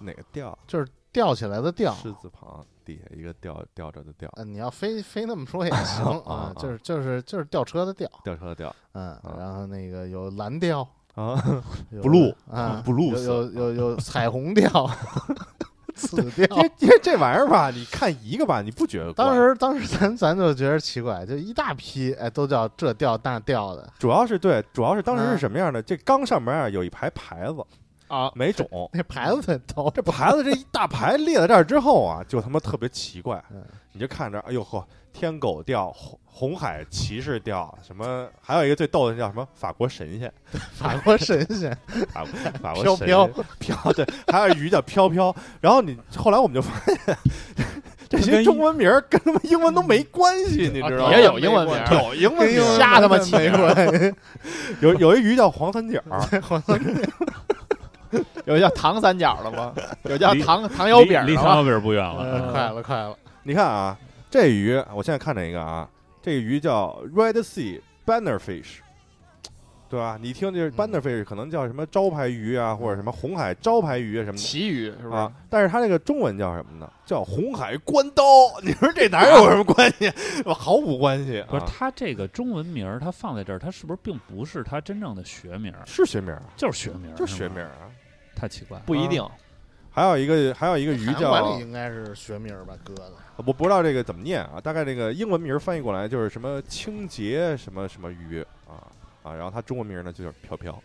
哪个钓？就是吊起来的吊。狮字旁底下一个吊吊着的吊，嗯，你要非非那么说也 行啊啊就是就是就是吊车的吊，吊车的吊嗯，然后那个有蓝调，啊，Blue，啊 Blue 有有有有彩虹调，死掉因。为因为这玩意儿吧，你看一个吧，你不觉得？当时当时咱咱就觉得奇怪，就一大批哎都叫这调那调的，主要是对，主要是当时是嗯什么样的？这缸上面啊有一排牌子，啊，没种。那牌子很逗。这牌子这一大排列在这儿之后啊，就他妈特别奇怪嗯。你就看着，哎呦呵，天狗调、红红海骑士调，什么还有一个最逗的叫什么法国神仙，法国神仙法 法国神 飘飘飘对，还有鱼叫飘飘。然后你后来我们就发现，这些中文名儿跟他妈英文都没关系，你知道吗？也有英文名儿有英文名，瞎他妈起没关系。有有一鱼叫黄三角黄三角，有叫糖三角的吗？有叫离糖糖油离离糖饼的吗？油饼不远了。嗯快了快了，你看啊，这鱼我现在看这个啊，这个鱼叫 Red Sea Bannerfish，对吧？你一听这是嗯 Bannerfish，可能叫什么招牌鱼啊，或者什么红海招牌鱼啊什么的。旗鱼是不是啊？，但是它这个中文叫什么呢？叫红海关刀。你说这哪有什么关系？毫无关系啊！不是它这个中文名儿，它放在这儿，它是不是并不是它真正的学名儿？是学名啊，就是学名儿，就是学名儿啊。太奇怪了。不一定。还有一个还有一个鱼叫应该是学名吧，鸽子。我不知道这个怎么念啊，大概这个英文名翻译过来就是什么清洁什么什么鱼啊啊，然后它中文名呢就叫 飘飘，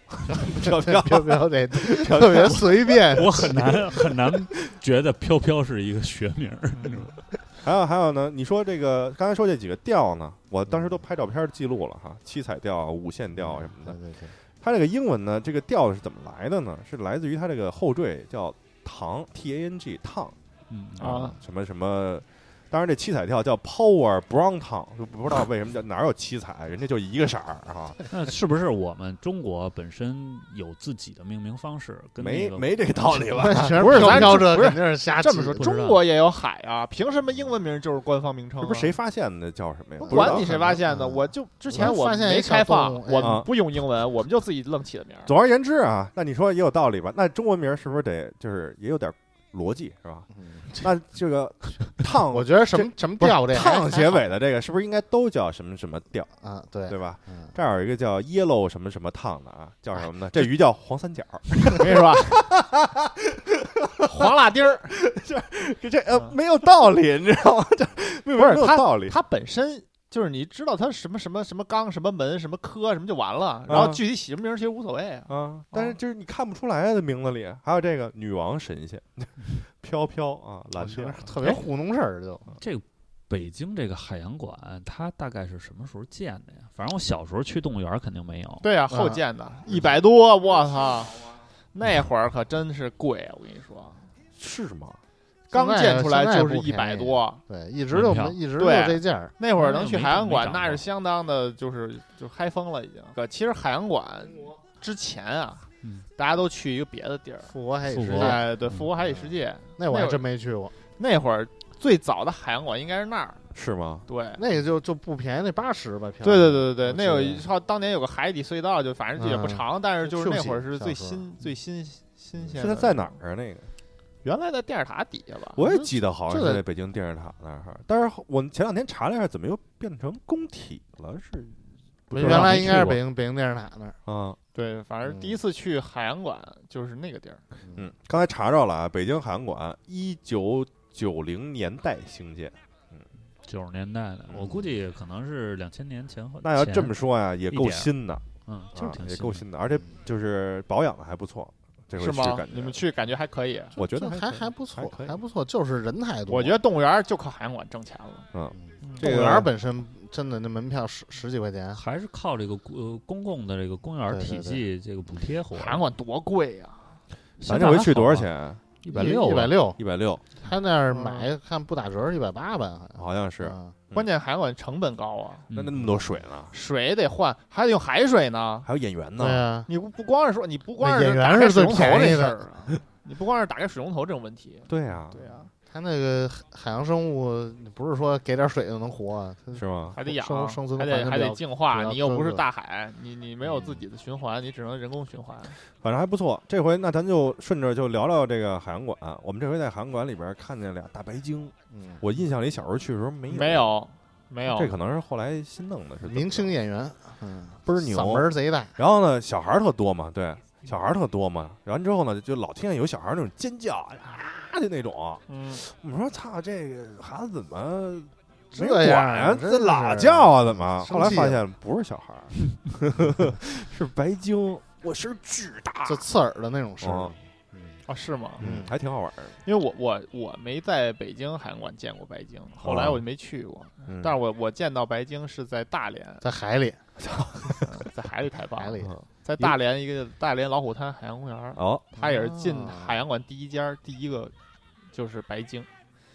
飘飘飘飘得 特别随便，我很难很难觉得飘飘是一个学名儿。还有还有呢，你说这个刚才说这几个调呢，我当时都拍照片记录了哈，七彩调、五线调什么的。对对对，它这个英文呢，这个调是怎么来的呢？是来自于它这个后缀叫糖 T A N G 烫嗯啊什么什么。当然，这七彩跳叫 Power Brown Tongue，就不知道为什么叫哪有七彩，人家就一个色儿啊，那是不是我们中国本身有自己的命名方式？跟那个没没这个道理吧？不是咱不是这肯定是瞎这么说，中国也有海啊，凭什么英文名就是官方名称啊？这不是谁发现的叫什么呀？不管你谁发现的，嗯我就之前我我没发现一开放，我不用英文，我们就自己愣起的名儿。总而言之啊，那你说也有道理吧？那中文名是不是得就是也有点逻辑是吧？嗯那这个 烫，我觉得什么什么调这还烫结尾的这个是不是应该都叫什么什么调，啊，对对吧？嗯，这儿有一个叫 yellow 什么什么烫的啊，叫什么呢？这鱼叫黄三角，我跟你说，黄辣丁儿，这这呃没有道理，你知道吗？这不是没有道理。它本身就是你知道它什么什么什么缸、什么门、什么科什么就完了，然后具体起什么名儿其实无所谓啊。啊，但是就是你看不出来的名字里，还有这个女王神仙，飘飘啊，蓝觉调得特别糊弄事儿就。这个北京这个海洋馆，它大概是什么时候建的呀？反正我小时候去动物园肯定没有。对呀、后建的，一百多，我操！那会儿可真是贵，我跟你说，是吗？刚建出来就是一百多。对，一直就门票没一直就这价儿。那会儿能去海洋馆，那是相当的，就是就嗨疯了已经。可其实海洋馆之前啊，嗯大家都去一个别的地儿，复国海底世界，哎，对，嗯复活海底世界。那我真没去过。那会儿最早的海洋馆应该是那儿，是吗？对。那个就就不便宜，那八十吧。票对对对对对，那有一套当年有个海底隧道，就反正也不嗯长，但是就是那会儿是最新最新新鲜的。是它在哪儿啊？那个原来在电视塔底下吧？我也记得好像是在北京电视塔那儿，但是我前两天查了一下，怎么又变成工体了？是不是原来应该是北京北京电视塔那儿。啊，对，反正第一次去海洋馆就是那个地儿。嗯，刚才查着了啊，北京海洋馆一九九零年代兴建。九十年代的，我估计可能是两千年前后。那要这么说呀，也够新的，嗯，就是啊挺新的也够新的，而且就是保养的还不错。这回是吗去感？觉你们去感觉还可以。我觉得就还还不错还不错，就是人太多。我觉得动物园就靠海洋馆挣钱了。嗯，嗯这个动物园本身真的那门票十十几块钱，还是靠这个呃公共的这个公园对对体系这个补贴活。海洋馆多贵呀！咱这回去多少？钱？一百六，一百。六，一百六，他那儿嗯买看不打折一百八吧，好像。好像是。嗯。关键海管成本高啊，那那那么多水呢，水得换，还得用海水呢。还有演员对呢。啊，你不不光是说你不光是演员是最打开水龙头便宜的。这事儿啊，你不光是打开水龙头这种问题。对呀，对啊，他那个海海洋生物不是说给点水就能活是吗？还得养，生生存还得还得净化。你又不是大海，你你没有自己的循环，你只能人工循环。反正还不错。这回那咱就顺着就聊聊这个海洋馆。我们这回在海洋馆里边看见俩大白鲸，嗯，我印象里小时候去的时候没有，没，有，没有。这可能是后来新弄的，是明星演员，嗯，倍儿牛嗓门贼大，然后呢，小孩儿特多嘛，对，小孩儿特多嘛。然后之后呢，就老听见有小孩儿那种尖叫，啊去那种。嗯，我们说操，这个孩子怎么没这管呀？真这喇是叫啊？怎么？后来发现不是小孩儿，是白鲸，我声巨大，就刺耳的那种声儿哦。嗯哦，是吗？嗯，还挺好玩儿的。因为我我我没在北京海洋馆见过白鲸，后来我就没去过。嗯但是我我见到白鲸是在大连，在海里，嗯在海里太棒了，海里嗯在大连一个大连老虎滩海洋公园儿，哦它也是进啊海洋馆第一家第一个就是白鲸，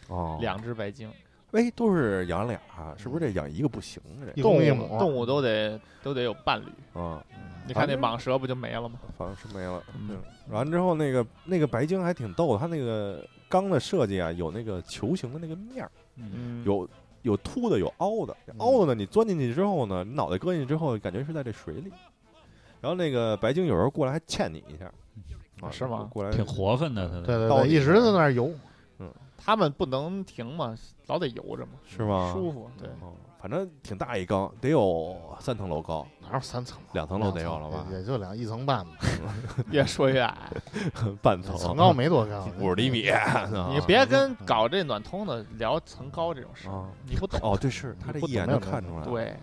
哦，两只白鲸，哎，都是养俩，是不是这养一个不行啊？这动物动物都得都得有伴侣。啊，你看那蟒蛇不就没了吗？反正是没了。嗯嗯，完之后那个那个白鲸还挺逗的，它那个缸的设计啊，有那个球形的那个面儿，嗯，有有凸的，有凹的。凹的呢，你钻进去之后呢，你脑袋搁进去之后，感觉是在这水里。然后那个白鲸有时候过来还欠你一下，啊，是吗过来挺活泛的，他对对对，一直在那儿游。他们不能停嘛，老得游着嘛，是吗？舒服。对，哦，反正挺大一缸，得有三层楼高，哪有三层？两层楼得有了吧？也也就两一层半吧，越说越矮。半层层高没多高，五十厘米。你别跟搞这暖通的聊层高这种事儿啊，你不懂。哦，对，是他这一眼就看出来了。对嗯，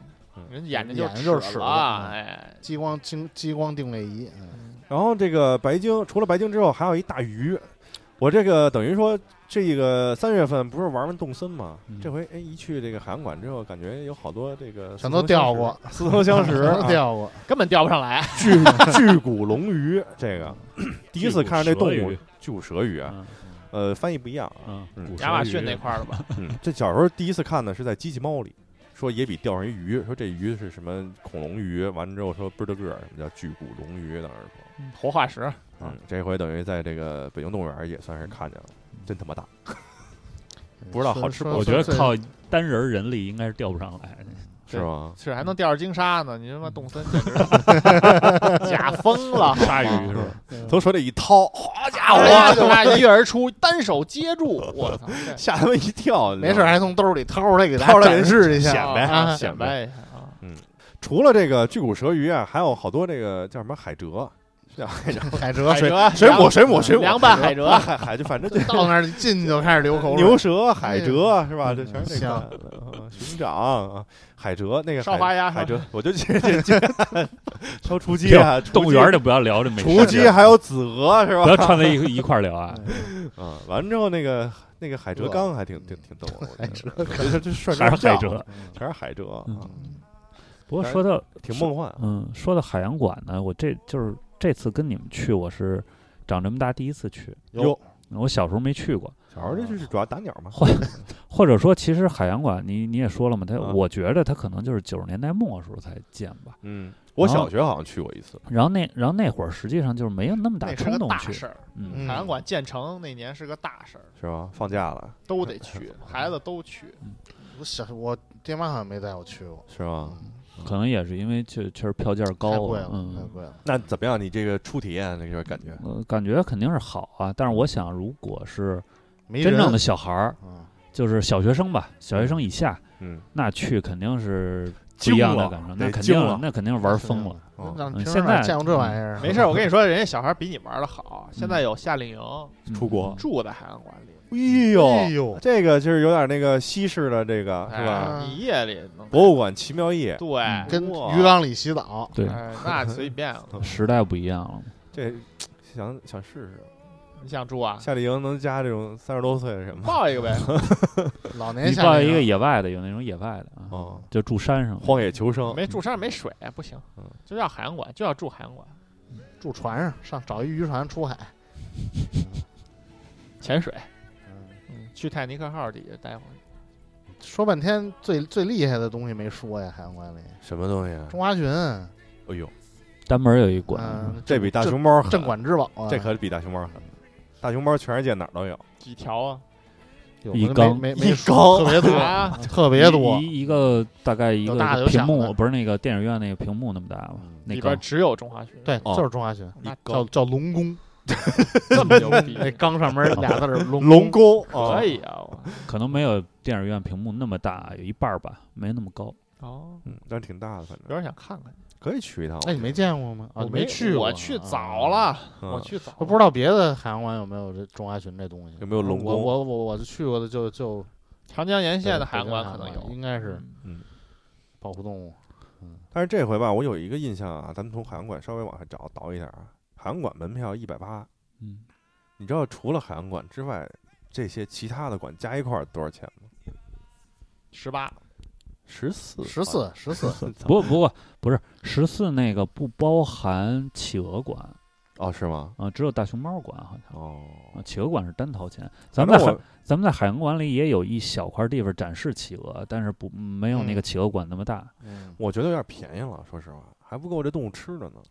人眼睛眼睛就是了，嗯哎，激光激激光定位仪，嗯然后这个白鲸，除了白鲸之后，还有一大鱼。我这个等于说，这个三月份不是玩完动森嘛？嗯这回哎一去这个海洋馆之后，感觉有好多这个全都钓过，似曾相识，钓过。根本钓不上来。巨巨骨龙鱼，这个第一次看着这动物巨骨蛇鱼，啊，嗯呃，翻译不一样啊。亚马逊那块儿的吧？嗯，这小时候第一次看的，是在机器猫里，说野比钓上一鱼，说这鱼是什么恐龙鱼，完了之后说倍儿大个儿，什么叫巨骨龙鱼，当时说，活化石，嗯，这回等于在这个北京动物园也算是看见了，真他妈大，不知道好吃不好我觉得靠单人人力应该是钓不上来。是吗？是还能钓着鲸鲨呢。你他妈动森简直是 假疯了，鲨鱼是吧？从水里一掏，好家伙，一跃而出，单手接住，我操！吓他们一跳。没事还从兜里掏出来给大家掏出来展示一下，显摆啊显显摆一下啊！除了这个巨骨舌鱼啊，还有好多这个叫什么海蜇，是 叫海蜇，海蜇海水水母，水母，水母，凉拌海蜇海海就反正就到那儿进就开始流口水。牛舌、海蜇是吧？这全是这像个呃熊掌啊，海蜇那个海烧花鸭海蜇，我就这这这烧雏鸡啊，动物园的就不要聊这美雏鸡还有子鹅是吧不要？串在一一块儿聊啊。啊，完了之后那个那个海蜇缸还挺挺挺逗的，我觉得这这涮还是海蜇蜇，全是海蜇啊，嗯不过说到挺梦幻啊。嗯，说到海洋馆呢，我这就是这次跟你们去，我是长这么大第一次去。哟，我小时候没去过，小时候就是主要打鸟嘛，或者说，其实海洋馆你你也说了嘛，它、啊我觉得它可能就是九十年代末时候才建吧。嗯，我小学好像去过一次，然后那然后那会儿实际上就是没有那么大那是个冲动去，大事儿。嗯，嗯海洋馆建成那年是个大事儿，是吧？放假了都得去，孩子都去。嗯我小我爹妈好像没带我去过，是吧？可能也是因为确确实票价太高贵了，太嗯，贵了。那怎么样？你这个初体验那个感觉？呃，感觉肯定是好啊。但是我想，如果是真正的小孩儿，嗯就是小学生吧，小学生以下，嗯，那去肯定是不一样的感受，那肯定了那肯定是玩疯了。现在见过这玩意儿？没事儿，我跟你说，人家小孩比你玩的好。现在有夏令营，嗯出国住在海洋馆里，哎呦，哎呦，这个就是有点那个西式的这个是吧？哎你夜里能博物馆奇妙夜，对，嗯跟哇鱼缸里洗澡，对，哎，那随便了。时代不一样了。这想想试试，你想住啊？夏令营能加这种三十多岁的人吗？报一个呗。老年你报夏令营一个野外的，有那种野外的啊，哦，就住山上。荒野求生，没住山上没水，不行嗯，就要海洋馆，就要住海洋馆，住船上，上找一渔船出海。潜水，去泰尼克号底下待会儿。说半天最最厉害的东西没说呀，海洋馆里什么东西啊？中华鲟，哎呦，单门有一馆，嗯，这比大熊猫狠，镇馆之宝啊，这可比大熊猫狠。大熊猫全世界哪儿都有，几条啊？有一缸没没没一说缸特别多，啊特别多。一一个大概一有个大的有小屏幕，不是那个电影院那个屏幕那么大吧？那个里边只有中华鲟，对，哦就是中华鲟，那叫叫龙宫，这么牛逼，那缸上面俩字儿龙龙宫可，以啊！我可能没有电影院屏幕那么大，有一半儿吧，没那么高。哦，嗯，但是挺大的，反正有点想看看。可以去一趟。哎，你没见过吗？啊，我没去我去早啊。了，嗯我去早了。我不知道别的海洋馆有没有这中华鲟这东西。有没有龙宫我我我我去过的就就长江沿线的对海洋馆可能有，应该是嗯嗯，保护动物。但是这回吧，我有一个印象啊，咱们从海洋馆稍微往下找倒一点啊。海洋馆门票一百八，嗯，你知道除了海洋馆之外，这些其他的馆加一块儿多少钱吗？十八，十四，十四十四，不 不过不是十四那个不包含企鹅馆哦，是吗？啊，只有大熊猫馆好像哦，啊，企鹅馆是单掏钱。咱们在咱们在海洋馆里也有一小块地方展示企鹅，但是不没有那个嗯企鹅馆那么大。嗯，我觉得有点便宜了，说实话，还不够这动物吃的呢。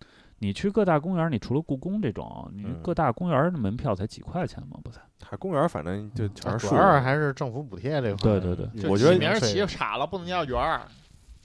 你去各大公园，你除了故宫这种，你嗯各大公园的门票才几块钱嘛，不才？还公园反正就全是树，主要还是政府补贴这块儿。对对对我觉得起名起傻了，不能叫园儿，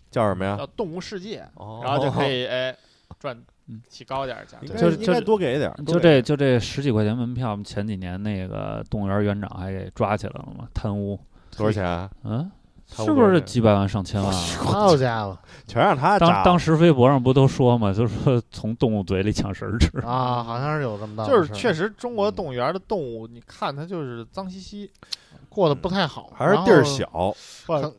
叫什么呀叫？动物世界，哦然后就可以 哎赚嗯起高点儿价格。该就是应该多给一点儿，就这就这十几块钱门票，前几年那个动物园园长还给抓起来了嘛，贪污。多少钱啊？嗯，是不是几百万上千万啊？好家伙 全让他当当时微博上不都说嘛，就是说从动物嘴里抢食儿吃。啊，好像是有这么大的就是确实，中国动物园的动物，你看它就是脏兮兮，过得不太好，还是地儿小，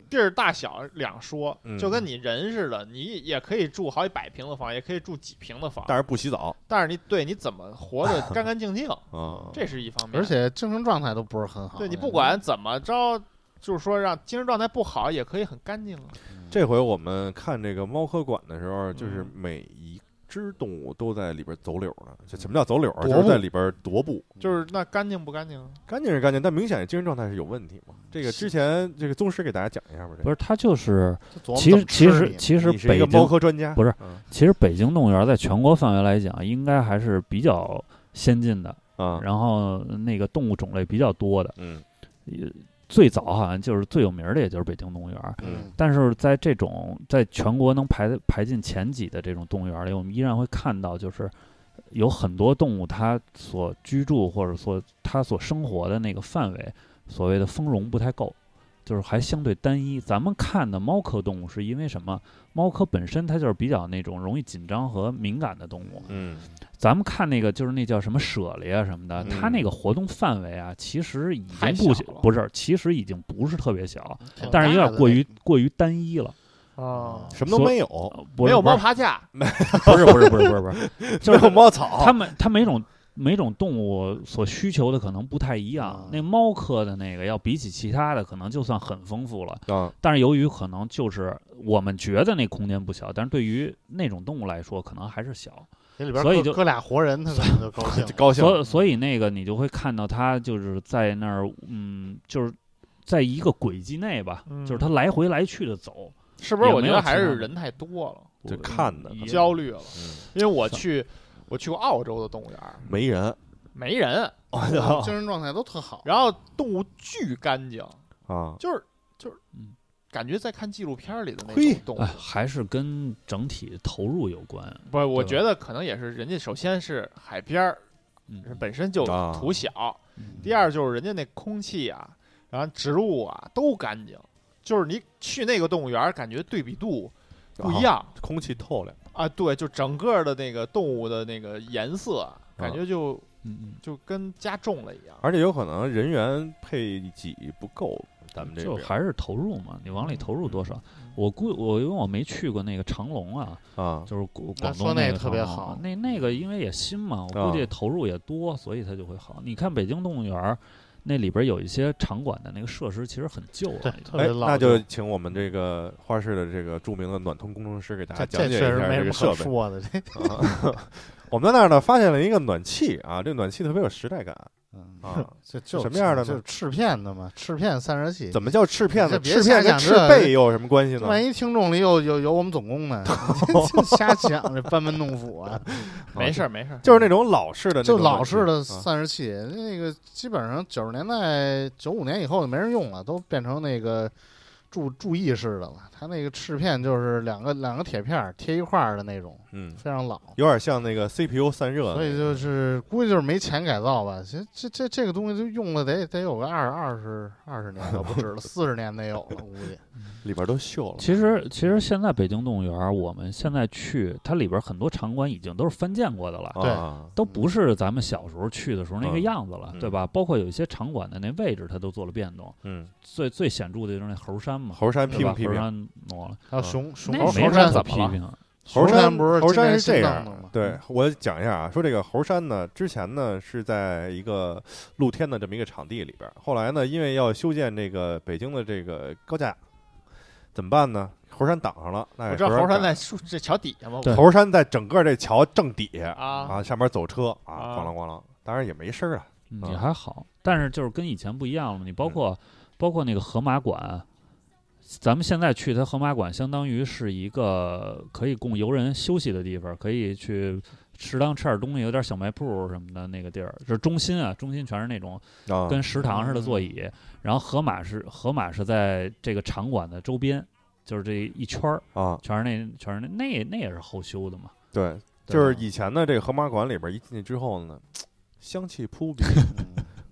地儿大小两说，嗯就跟你人似的，你也可以住好几百平的房，也可以住几平的房，但是不洗澡但是你对你怎么活得干干净净，啊。这是一方面。而且精神状态都不是很好。对你不管怎么着，就是说让精神状态不好，也可以很干净啊。这回我们看这个猫科馆的时候，就是嗯每一只动物都在里边走柳呢。这什么叫走柳啊？就是在里边踱步，就是那干净不干净啊？干净是干净，但明显精神状态是有问题嘛。这个之前这个宗师给大家讲一下吧。这个不是，他就是其实其实其实北京猫科专家，不是嗯其实北京动物园在全国范围来讲，应该还是比较先进的，啊，然后那个动物种类比较多的。嗯呃最早好像就是最有名儿的，也就是北京动物园儿。嗯但是在这种在全国能排排进前几的这种动物园里，我们依然会看到，就是有很多动物它所居住或者说它所生活的那个范围，所谓的丰容不太够，就是还相对单一。咱们看的猫科动物是因为什么？猫科本身它就是比较那种容易紧张和敏感的动物。嗯咱们看那个就是那叫什么舍利啊什么的，嗯。它那个活动范围啊，其实已经不小不是，其实已经不是特别小，但是有点过于过于单一了。啊，什么都没有，没有是不是。猫爬架，不是不是不是不是不是，就没是有猫草，它每它每种每种动物所需求的可能不太一样。啊。那猫科的那个要比起其他的，可能就算很丰富了。啊，但是由于可能就是我们觉得那空间不小，但是对于那种动物来说，可能还是小。这里边所以就俩活人，他可能就高兴 了。高兴，所以所以那个你就会看到他就是在那儿，嗯，就是在一个轨迹内吧，嗯就是他来回来去的走。是不是？我觉得还是人太多了，就我看的也焦虑了。嗯因为我去我去过澳洲的动物园儿，没人，没人，精神状态都特好。然后动物巨干净，啊，就是就是嗯感觉在看纪录片儿里的那嘿种动物哎，。还是跟整体投入有关。不，我觉得可能也是人家首先是海边儿嗯，本身就啊土小，嗯第二就是人家那空气啊，然后植物啊都干净，就是你去那个动物园儿，感觉对比度不一样空气透亮，啊。对，就整个的那个动物的那个颜色，感觉就嗯嗯，就跟加重了一样。而且有可能人员配给不够，咱们这边就还是投入嘛，你往里投入多少？我估我因为我没去过那个长隆啊，啊，就是广广那说那个特别好那那个因为也新嘛，我估计啊投入也多，所以它就会好。你看北京动物园儿那里边有一些场馆的那个设施其实很旧了哎特别，老那就请我们这个花市的这个著名的暖通工程师给大家讲解一下这确实没这个设备。什么可说的。这啊 我们在那儿呢发现了一个暖气啊，这暖气特别有时代感嗯啊。这 就什么样的呢就是翅片的嘛，翅片散热器。怎么叫翅片呢？翅片跟翅瞎讲这背又有什么关系呢？万一听众里有有有我们总工呢？这瞎讲，这班门弄斧啊！没事儿没事儿，就是那种老式的那就老式的啊散热器，那个基本上九十年代、九五年以后就没人用了，都变成那个注注意式的了，它那个翅片就是两个两个铁片儿贴一块儿的那种，嗯，非常老。有点像那个 CPU 散热，所以就是估计就是没钱改造吧，这这这这个东西就用了得得有个二二十二十年可不止了，四十年得有了，估计。里边都锈了。其实其实现在北京动物园儿，我们现在去，它里边儿很多场馆已经都是翻建过的了。对啊都不是咱们小时候去的时候那个嗯样子了，嗯对吧？包括有一些场馆的那位置，它都做了变动。嗯，最最显著的就是那猴山嘛，猴山批评批评，山挪了，还有熊熊猴山怎么了批评。猴山不是猴山是这样的吗？对我讲一下啊，说这个猴山呢，之前呢是在一个露天的这么一个场地里边儿，后来呢，因为要修建这个北京的这个高架，怎么办呢？猴山挡上了，那我知道猴山山在树这桥底下嘛，对猴山在整个这桥正底下啊啊，上面走车啊，啊咣啷咣啷，当然也没声儿啊也还好，但是就是跟以前不一样了。你包括、包括那个河马馆，咱们现在去它河马馆，相当于是一个可以供游人休息的地方，可以去适当吃点东西，有点小卖部什么的那个地儿。就是中心啊，中心全是那种啊，跟食堂似的座椅，然后河马是河马是在这个场馆的周边，就是这一圈儿啊，全是那全是那那那也是后修的嘛。对，对就是以前的这个河马馆里边一进去之后呢，香气扑鼻，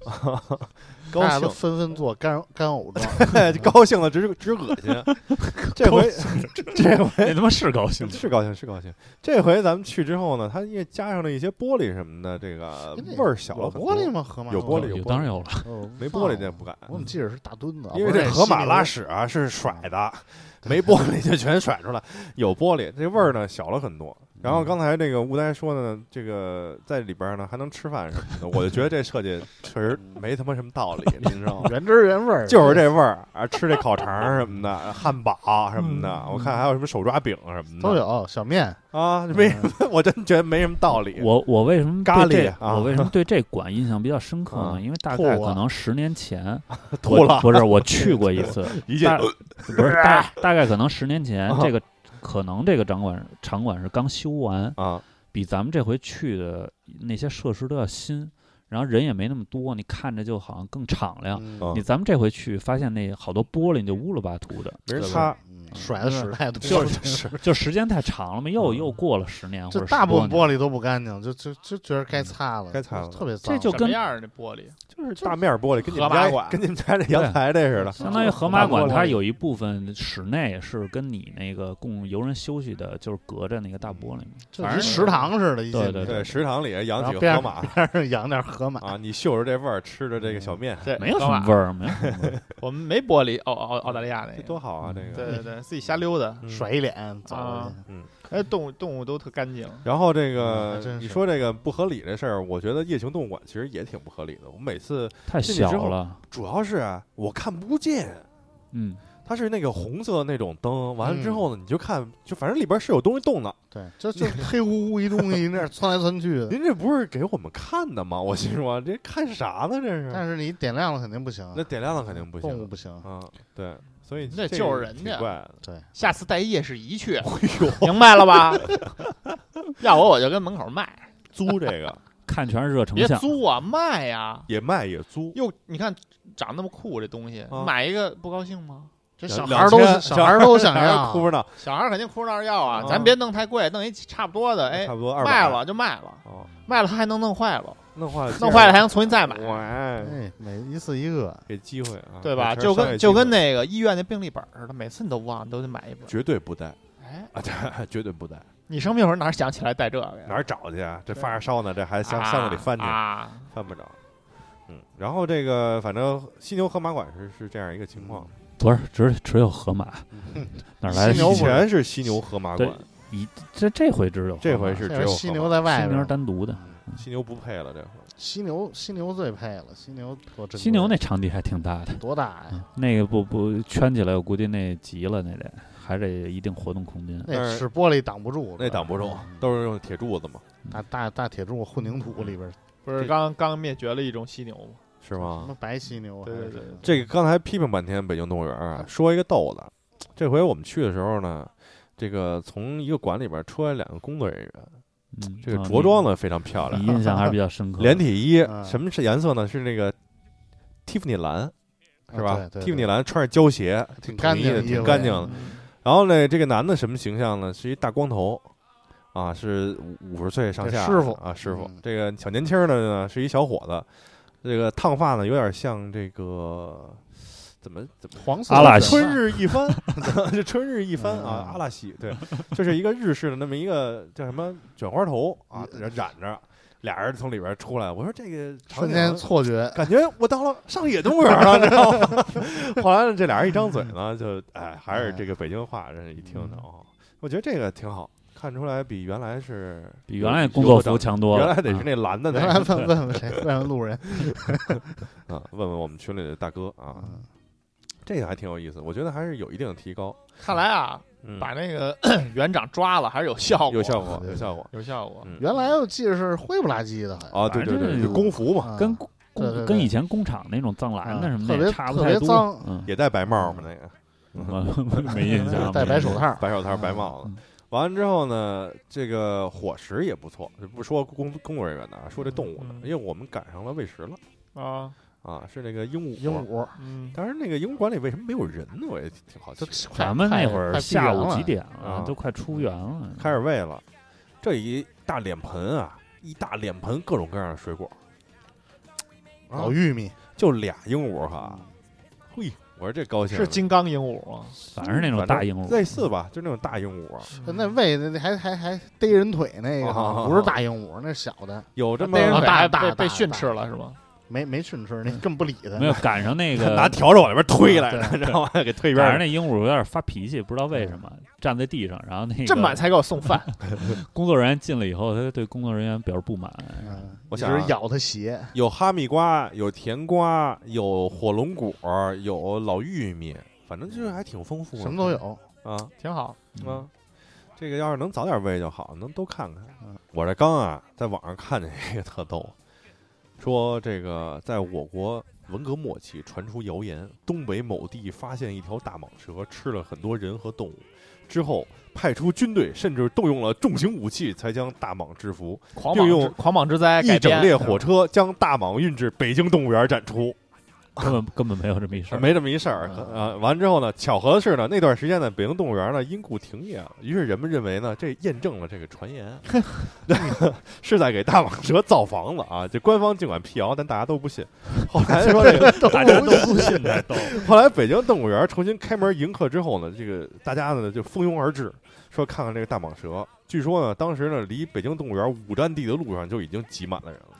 高大家都兴，纷纷做干干呕状。高兴的直直恶心。这回 这回你他妈是高兴是高兴是高兴。这回咱们去之后呢，它因为加上了一些玻璃什么的，这个味儿小了很多。玻璃吗？河马有玻璃有玻璃当然有了。哦没玻璃这不敢，我怎么记得是大墩子啊？因为这河马拉屎啊是甩的，没玻璃就全甩出来。有玻璃，这味儿呢小了很多。然后刚才这个吴呆说呢，这个在里边呢还能吃饭什么的，我就觉得这设计确实没他妈什么道理，你知道吗？原汁原味儿，就是这味儿啊，吃这烤肠什么的，汉堡什么的，嗯我看还有什么手抓饼什么的都有小面，啊，没什么，我真觉得没什么道理。我我为什么咖喱啊我为什么 对这馆印象比较深刻啊呢？因为大概可能十年前，吐了不是我去过一次，一进不是大大概可能十年前啊。这个可能这个场馆场馆是刚修完，啊，比咱们这回去的那些设施都要新，然后人也没那么多，你看着就好像更敞亮。你咱们这回去发现那好多玻璃，你就乌了吧涂的，没人擦，嗯甩的屎太多就了，是就时间太长了嘛，又嗯又过了十年或就者大部分10多年玻璃都不干净，就就就觉得该擦了，该擦了特别脏。这就跟什么样儿那玻璃？就是大面玻璃，跟你们家河马馆跟你们家这阳台这似的。相当于河马馆，它有一部分室内是跟你那个供游人休息的，就是隔着那个大玻璃。反正就跟食堂似的，一对对对，食堂里养几个河马边上养点河马，啊，你嗅着这味儿，吃着这个小面，对，没有什么味儿，没有什么味儿。我们没玻璃，澳澳澳大利亚那这个，多好啊！这个，对对对，自己瞎溜达。嗯甩一脸走啊过去。哎，动物动物都特干净。然后这嗯个你说这个不合理这事儿，我觉得夜行动物馆其实也挺不合理的。我每次太小了，主要是啊，我看不见，嗯，它是那个红色那种灯，完了之嗯后呢，你就看，就反正里边是有东西动的。对，就 就黑乎乎一东西，那儿窜来窜去的。您这不是给我们看的吗？我心说这看啥呢？这是？但是你点亮了肯定不行，那点亮了肯定不行动物不行。啊。对，所以那这就是人家挺怪的。对，下次带夜视仪去，哎呦，明白了吧？要我我就跟门口卖，租这个看全是热成别像。租啊，卖呀。也卖也租，又你看长那么酷这东西，啊买一个不高兴吗？这小孩儿都小孩儿都想要，哭着呢，小孩儿肯定哭着闹着要啊，啊咱别弄太贵，弄一差不多的，哎差，不多二卖了就卖了，哦，卖了他还能弄坏了，弄坏了，弄坏了还能重新再买，每一次一个，给机会啊，对吧？就跟就跟那个医院那病历本似的，每次你都忘，你都得买一本。绝对不带哎，绝对不带，你生病时候哪想起来带这个呀？哪儿找去啊？这发着烧呢，这还箱箱子里翻去，啊？翻不着。嗯，然后这个反正犀牛河马馆是是这样一个情况，不是，只只有河马，哪来的以犀牛不是前是犀牛河马馆，这这回只有这回是只有犀牛河马犀牛在外边儿。单独的。犀牛不配了，这回犀牛，犀牛最配了，犀牛多珍。犀牛那场地还挺大的，多大呀？嗯那个不不圈起来，我估计那急了，那得还得一定活动空间。但是那是玻璃挡不住，那挡不住，都是用铁柱子嘛，大大大铁柱混凝土里边儿，不是这刚刚灭绝了一种犀牛吗？什是吗么？白犀牛？对对对还是什么这个刚才批评半天北京动物园啊，说一个逗的。这回我们去的时候呢，这个从一个馆里边出来两个工作人员，嗯，这个啊着装呢非常漂亮，印象还是比较深刻。连体衣，嗯什么是颜色呢？是那个蒂芙尼蓝是吧？对对蒂芙尼蓝穿着胶鞋，挺干净的，挺干净的。嗯然后呢，这个男的什么形象呢？是一大光头，啊，是五十岁上下师傅啊，师傅。嗯这个小年轻的呢是一小伙子，这个烫发呢有点像这个怎么怎么黄色阿拉西。春日一番，这春日一番啊嗯，阿拉西对，就是一个日式的那么一个叫什么卷花头啊，然后染着，俩人从里边出来。我说这个瞬间错觉，感觉我到了上野动物园了，你知道吗？后来，这俩人一张嘴呢，就哎，还是这个北京话，人一听呢，哦，我觉得这个挺好，看出来比原来是比原来工作服强多了。原来得是啊那蓝的那原来问问问谁？问问路人。啊，问问我们群里的大哥啊，嗯这个还挺有意思，我觉得还是有一定的提高，看来啊，嗯，把那个 园长抓了还是有效果，有效果，有效果，有效果。嗯，原来我记得是灰不拉几的，好像啊，对对对，正就工服嘛，啊跟工对对对跟以前工厂那种藏蓝的啊什么的也特别差不太多别脏。嗯，也戴白帽嘛，那个我 没印象。戴白手套，白手套、白帽子嗯。完了之后呢，这个伙食也不错，就不说工工作人员的啊，说这动物的，嗯因为我们赶上了喂食了啊，啊，是那个鹦鹉。鹦，鹉，嗯，当然那个鹦鹉馆里为什么没有人呢？我也挺好奇就。咱们那会儿下午几点啊了？都快出园了。开始喂了，这一大脸盆啊，一大脸盆各种各样的水果，啊老玉米，就俩鹦鹉哈，嘿，我说这高兴，是金刚鹦鹉吗？反正是那种大鹦鹉，类似吧，就那种大鹦鹉。啊，那喂的那还还还逮人腿那个不是大鹦鹉，那是小的，有这么大大被训斥了是吗？没没训斥，那更不理他。没有赶上那个 拿笤帚往那边推来对着，然后给推一边儿赶上那鹦鹉有点发脾气，不知道为什么站在地上，然后那个这么晚才给我送饭，工作人员进来以后，他就对工作人员表示不满。嗯，我想咬他鞋，有哈密瓜，有甜瓜，有火龙果，有老玉米，反正就是还挺丰富的，什么都有。啊挺好。啊。这个要是能早点喂就好，能都看看嗯。我这刚啊，在网上看见一个特逗，说这个在我国文革末期传出谣言，东北某地发现一条大蟒蛇吃了很多人和动物，之后派出军队，甚至动用了重型武器才将大蟒制服。并用狂蟒之灾改一整列火车将大蟒运至北京动物园展出。根本根本没有这么一事儿。没这么一事儿嗯啊。完之后呢，巧合的是呢，那段时间呢，北京动物园呢因故停业了。于是人们认为呢，这验证了这个传言，是在给大蟒蛇造房子啊。这官方尽管辟谣，但大家都不信。后来说这个，大家都不信才逗。后来北京动物园重新开门迎客之后呢，这个大家呢就蜂拥而至，说看看这个大蟒蛇。据说呢，当时呢离北京动物园五站地的路上就已经挤满了人了。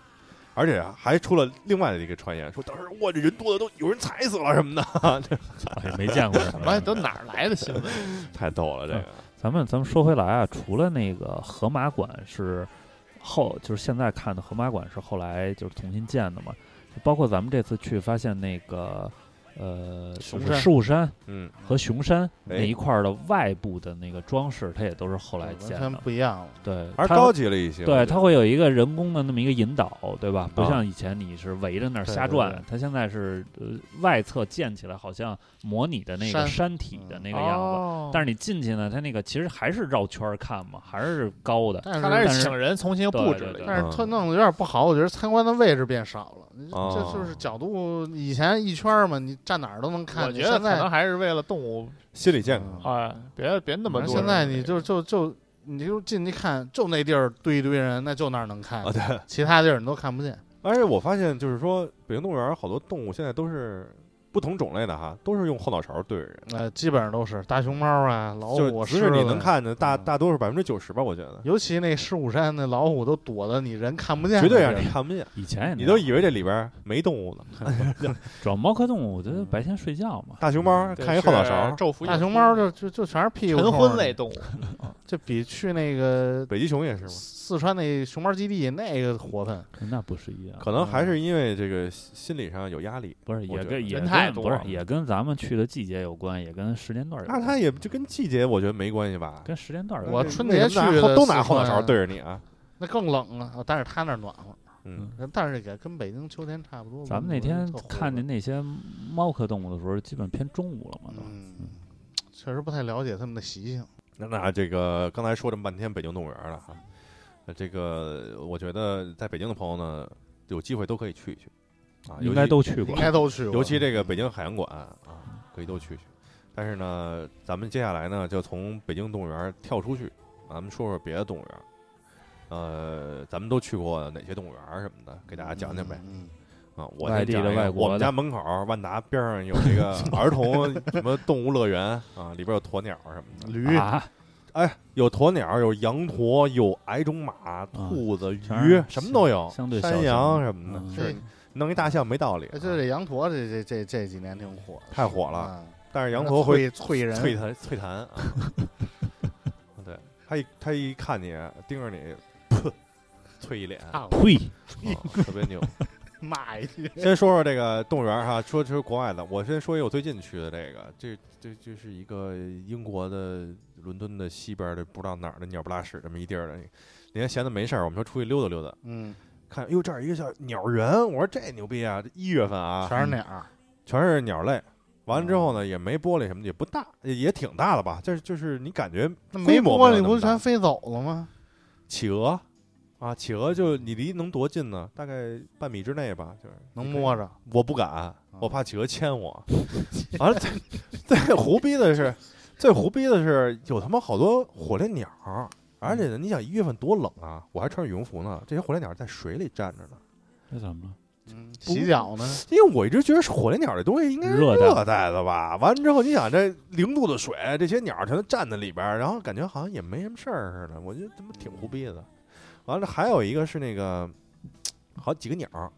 而且还出了另外的一个传言，说当时哇这人多的都有人踩死了什么的，也没见过什什么么都哪儿来的新闻？太逗了这个。咱们咱们说回来啊，除了那个河马馆是后，就是现在看的河马馆是后来就是重新建的嘛，就包括咱们这次去发现那个呃，就是熊山狮虎山嗯，和熊山哎那一块儿的外部的那个装饰，它也都是后来建的。不一样了。对，它还高级了一些。对，它会有一个人工的那么一个引导，对吧？不啊像以前你是围着那儿瞎转，它现在是呃外侧建起来，好像模拟的那个山山体的嗯那个样子。哦但是你进去呢，它那个其实还是绕圈儿看嘛，还是高的。但看来是请人重新布置的。但是它弄的有点不好，我觉得参观的位置变少了。这就是角度，以前一圈儿嘛，你站哪儿都能看我见。现在觉得可能还是为了动物，心理健康。哎，别别那么多。现在你就就就你就进去看，就那地儿堆一堆人，那就那儿能看啊，，对。其他地儿你都看不见。而且我发现，就是说，北京动物园好多动物现在都是不同种类的哈，都是用后脑勺对着人，呃，基本上都是大熊猫啊、老虎、是你能看的大嗯大多数百分之九十吧，我觉得尤其那狮虎山那老虎都躲的你人看不见，绝对让你。看不见，以前也你都以为这里边没动物呢。主要猫科动物，我觉得白天睡觉嘛。大熊猫对看一后脑勺，大熊猫就就就全是屁股晨昏类动物，就比去那个北极熊也是吗？四川那熊猫基地那个活泛。那不是一样，可能还是因为这个心心理上有压力，不是也跟也人太多了不是也跟咱们去的季节有关，也跟时间段有关。那它也就跟季节我觉得没关系吧。跟时间段有我。春节去的都拿后脑勺对着你啊，那更冷了，但是他那儿暖和，嗯，但是也跟北京秋天差不多。咱们那天看见那些猫科动物的时候，基本偏中午了嘛都。嗯，确实不太了解他们的习性。那那这个刚才说这么半天北京动物园了哈，那这个我觉得在北京的朋友呢，有机会都可以去一去啊，应该都去过应。该都去过，尤其这个北京海洋馆啊，可以都去去。但是呢，咱们接下来呢，就从北京动物园跳出去，咱们说说别的动物园。呃，咱们都去过哪些动物园什么的，给大家讲讲呗。嗯，啊，我外地的外国的我们家门口万达边上有这个 儿童什么动物乐园啊，里边有鸵鸟什么的。嗯驴啊，哎，有鸵鸟，有羊驼，有矮种马、兔子、鱼，什么都有，相对山羊什么的。嗯这弄一大象没道理，哎这这羊驼这这这这几年挺火，太火了。啊但是羊驼会啐啐人，脆弹脆弹啊。对他一他一看你盯着你，噗，啐一脸，呸！特别牛。骂一句，先说说这个动物园哈，说说国外的。我先说一个我最近去的这个，这这这是一个英国的伦敦的西边的不知道哪儿的鸟不拉屎这么一地儿的。那天闲的没事儿，我们说出去溜达溜达，嗯，看哟这儿一个叫鸟园，我说这牛逼啊！这一月份啊，全是鸟儿，全是鸟类。完了之后呢，也没玻璃什么的，也不大，也也挺大的吧。就是就是你感觉那没玻璃不是全飞走了吗？企鹅啊，企鹅就你离能多近呢？大概半米之内吧，就是能摸着，我不敢，我怕企鹅牵我。完了，最 最胡逼的是，最胡逼的是有他妈好多火烈鸟儿，而且呢，你想一月份多冷啊，我还穿着羽绒服呢，这些火烈鸟在水里站着呢。那怎么了？嗯，洗脚呢，因为我一直觉得是火烈鸟这东西应该是热带的吧。完了之后，你想这零度的水，这些鸟全都站在里边儿，然后感觉好像也没什么事儿似的，我觉得他妈挺胡逼的。完了，还有一个是那个好几个鸟儿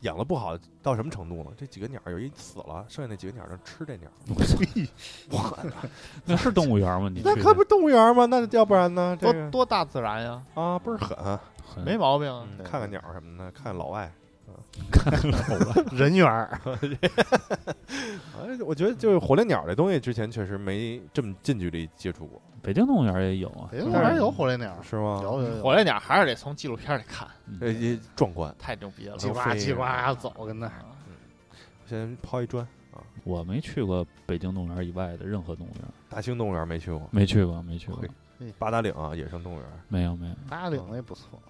养的不好到什么程度呢？这几个鸟儿有一死了，剩下那几个鸟儿就吃这鸟儿。我那是动物园吗？你那可不是动物园吗？那要不然呢？这个多多大自然呀，啊倍儿狠，很没毛病看看鸟儿什么的，看 看老外。人缘儿，哎，我觉得就是火烈鸟这东西，之前确实没这么近距离接触过，北京动物园也有啊。北京动物园有火烈鸟，是吗？有有有，火烈鸟还是得从纪录片里看，呃，也壮观。太牛逼了。叽呱叽呱走跟那儿，先抛一砖啊！我没去过北京动物园以外的任何动物园，大兴动物园没去过，没去过，没去过嘿，八达岭啊，野生动物园。没有没有。八达岭那不错。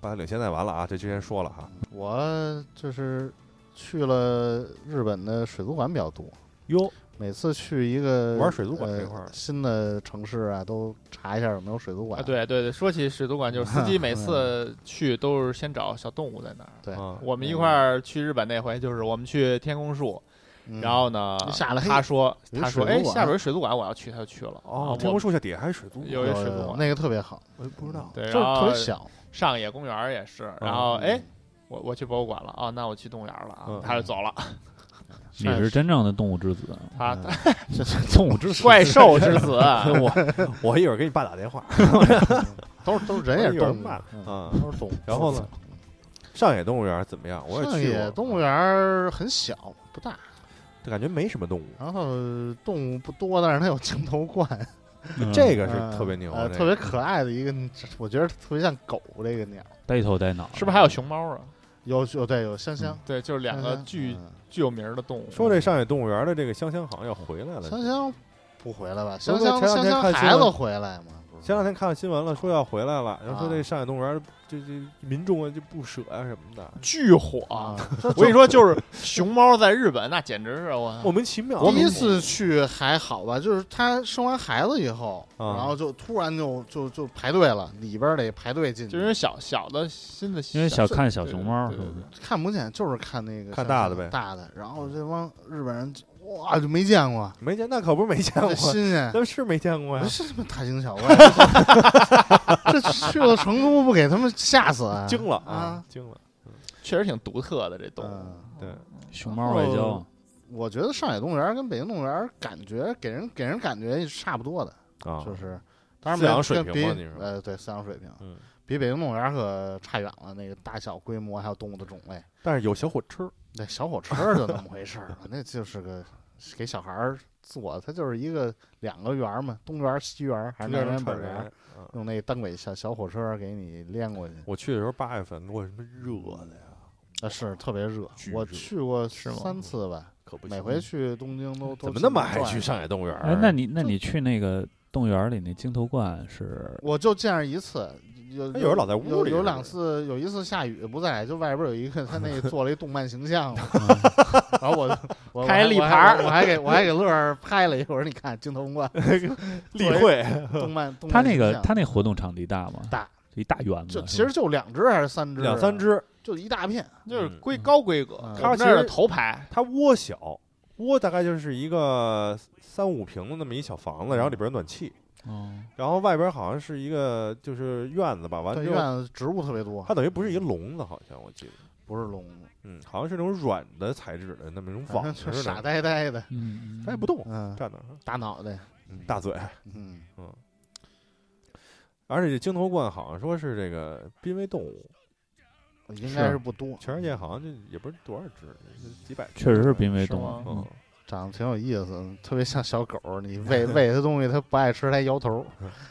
八达岭现在完了啊，这之前说了哈。我就是去了日本的水族馆比较多，哟，每次去一个玩水族馆呃这块儿新的城市啊，都查一下有没有水族馆。啊，对对对，说起水族馆，就是司机 每次去都是先找小动物在哪儿。对啊，我们一块儿去日本那回，就是我们去天空树，嗯然后呢下来，他说他说，哎，下边有水族馆，我要去，他就去了。哦啊，天空树下底下还有水族馆，有一有有水族馆那个特别好，我不知道。对，就是然后特别小。上野公园也是，然后哎，我我去博物馆了啊，那我去动物园了啊嗯，他就走了。你是真正的动物之子，他嗯 这是动物之子。怪兽之子，我我一会儿给你爸打电话。都是都是人也是动物啊都是动物。然后呢？上野动物园怎么样？我也上去过，野动物园儿很小不大，就感觉没什么动物。然后动物不多，但是它有镜头怪，嗯这个是嗯特别牛特别可爱的一个，我觉得特别像狗这个鸟。呆头呆脑，是不是还有熊猫啊？有有对有香香，对，就是两个香香巨嗯巨有名的动物。说这上海动物园的这个香香好像要回来了。香香不回来吧？香香前两天香香看新闻孩子回来吗？前两天看新闻了，说要回来了，然后说啊这上海动物园这这民众啊就不舍啊什么的，巨火啊，我跟你说，就是熊猫在日本那简直是我莫名其妙。第一次去还好吧，就是他生完孩子以后，啊然后就突然就就就排队了，里边儿得排队进去，就是小小的新的，因为小看小熊猫看不见，就是看那个看大的呗大的。然后这帮日本人哇就没见过，没见，那可不是没见过，新鲜。那是没见过呀什么大惊小怪？这去了成都不给他们吓死啊？惊了啊！惊了。确实挺独特的这动物。嗯，对，熊猫外交，我觉得上海动物园跟北京动物园感觉给人给人感觉差不多的，啊，就是当然饲养水平比吗你说呃，对饲养水平嗯，比北京动物园可差远了，那个大小规模还有动物的种类。但是有小火车，那小火车就那么回事儿，那就是个给小孩儿坐，它就是一个两个园儿嘛，东园儿、西园儿还是南园儿、北园儿，串联。啊用那单轨小小火车给你连过去。我去的时候八月份，我什么热的呀，啊，是特别热，我去过是吗三次吧，可不每回去东京都都怎么那么爱去上海动物园儿？哎，那你那你去那个动物园里那鲸头罐是我就见着一次，有他有时候老在屋有有两里是不是？次，有一次下雨不在，就外边有一个 他那个做了一动漫形象 然后我我开我还立牌我还给我还给乐儿拍了一会儿，你看镜头观 例会，动漫动漫他那个他那活动场地大吗？大，一大园子，就其实就两只还是三只，两三，只，就一大片，就是嗯规高规格，嗯我它其实们那儿的头牌，他窝小，窝大概就是一个三五平的那么一小房子，然后里边有暖气，哦，然后外边好像是一个就是院子吧，完了，之后院子植物特别多。它，等于不是一个笼子，好像我记得，不是笼。子，嗯，好像是那种软的材质的那么一种网似的，呆呆的，嗯，它也不动，嗯，站那儿，大脑袋，嗯。大嘴，嗯，而且这鲸头鹳好像说是这个濒危动物，应该是不多，全世界好像就也不是多少只，就几百只，确实是濒危动物，嗯，长得挺有意思，特别像小狗儿，你 喂喂它东西它不爱吃，它还摇头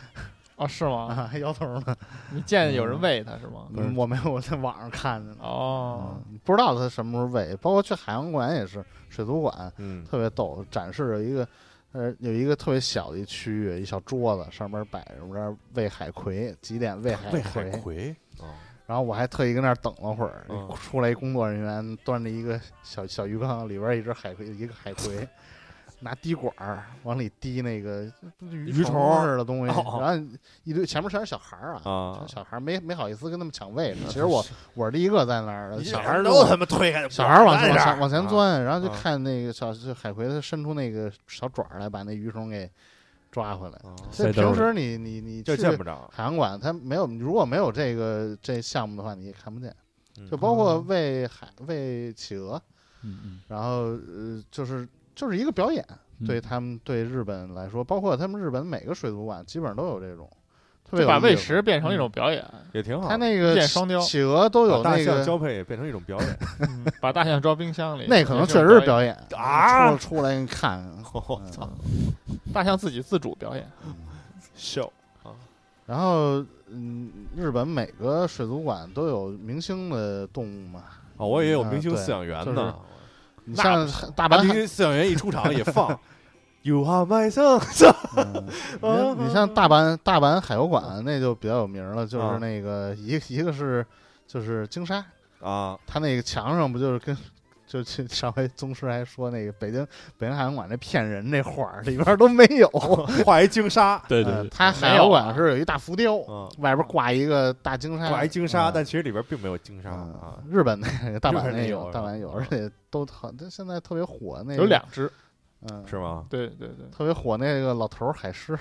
哦，是吗？啊，还摇头呢。你见有人喂它是吗？嗯我没有，我在网上看的呢。哦，嗯，不知道它什么时候喂，包括去海洋馆也是，水族馆嗯，特别逗，展示有一个。呃，有一个特别小的一区域，一小桌子，上面摆着我们这儿喂海葵，几点喂海喂海葵，然后我还特意跟那儿等了会儿，嗯出来一工作人员端着一个小小鱼缸，里边一只海葵，一个海葵，拿滴管儿往里滴那个鱼鱼虫似的东西，哦哦然后一堆前面全是小孩儿啊，啊小孩儿没没好意思跟他们抢位置。其实我我是第一个在那儿的，你小孩儿都他妈推开，小孩儿往前往前，钻，然后就啊看那个小就海葵，它伸出那个小爪儿来，把那鱼虫给抓回来。啊所以平时你你你这去见不着，海洋馆，它没有，如果没有这个这项目的话，你也看不见。嗯就包括喂海喂企鹅，嗯嗯然后呃，就是就是一个表演，嗯，对他们对日本来说，包括他们日本每个水族馆基本上都有这种，就把喂食变成一种表演，也挺好，它那个企变双雕企鹅都有大那个，象交配变成一种表演，嗯把大象装冰箱里，那可能确实是表演啊出出来给你看。我嗯操，大象自己自主表演，秀，然后嗯，日本每个水族馆都有明星的动物嘛，哦，我也有明星饲养员呢，你像大把阪海明星饲养员一出场也放 You are my son，嗯，你像 你像大阪大阪海游馆那就比较有名了，就是啊那个一个一个是就是鲸鲨，啊，它那个墙上不就是跟就去上回宗师还说那个北京北京海洋馆那骗人那画儿里边都没有，画一鲸鲨，对对对，呃它海洋馆啊。是有一大浮雕，嗯，外边挂一个大鲸鲨，挂一鲸鲨，嗯。但其实里边并没有鲸鲨嗯啊，日本那个大阪那有，大阪有，而且都特，它现在特别火那个有两只，嗯是吗？对对对，特别火那个老头儿海狮。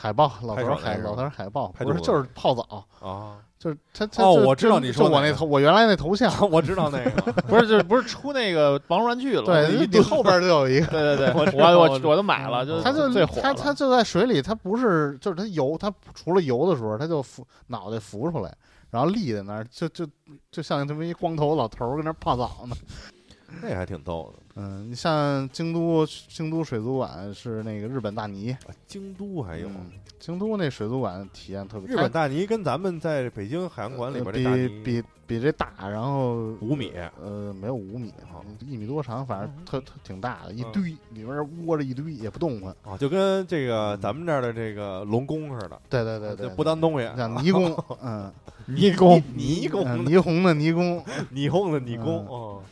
海豹，老头儿海老头儿海豹，不是就是泡澡，啊，就是他他哦我知道你说那个就我那头，我原来那头像，我知道那个，不是就是不是出那个王玩具了，对，你后边就有一个，对对对，我我我都买了，就他就最火他他就在水里，他不是就是他游，他除了游的时候，他就浮脑袋浮出来，然后立在那儿，就就就像这么一光头老头儿跟那儿泡澡呢。那还挺逗的。嗯，你像京都京都水族馆是那个日本大泥，啊京都还有嗯京都那水族馆体验特别，日本大泥，跟咱们在北京海洋馆里呃边这大泥比比比这大，然后五米，呃，没有五米哦，一米多长，反正特特挺大的，一堆里面窝着一堆也不动弹。啊，就跟这个咱们这儿的这个龙宫似的，对对对对，就不当东西，像泥宫，嗯，泥宫泥宫嗯霓虹的泥宫，霓虹的泥宫嗯哦，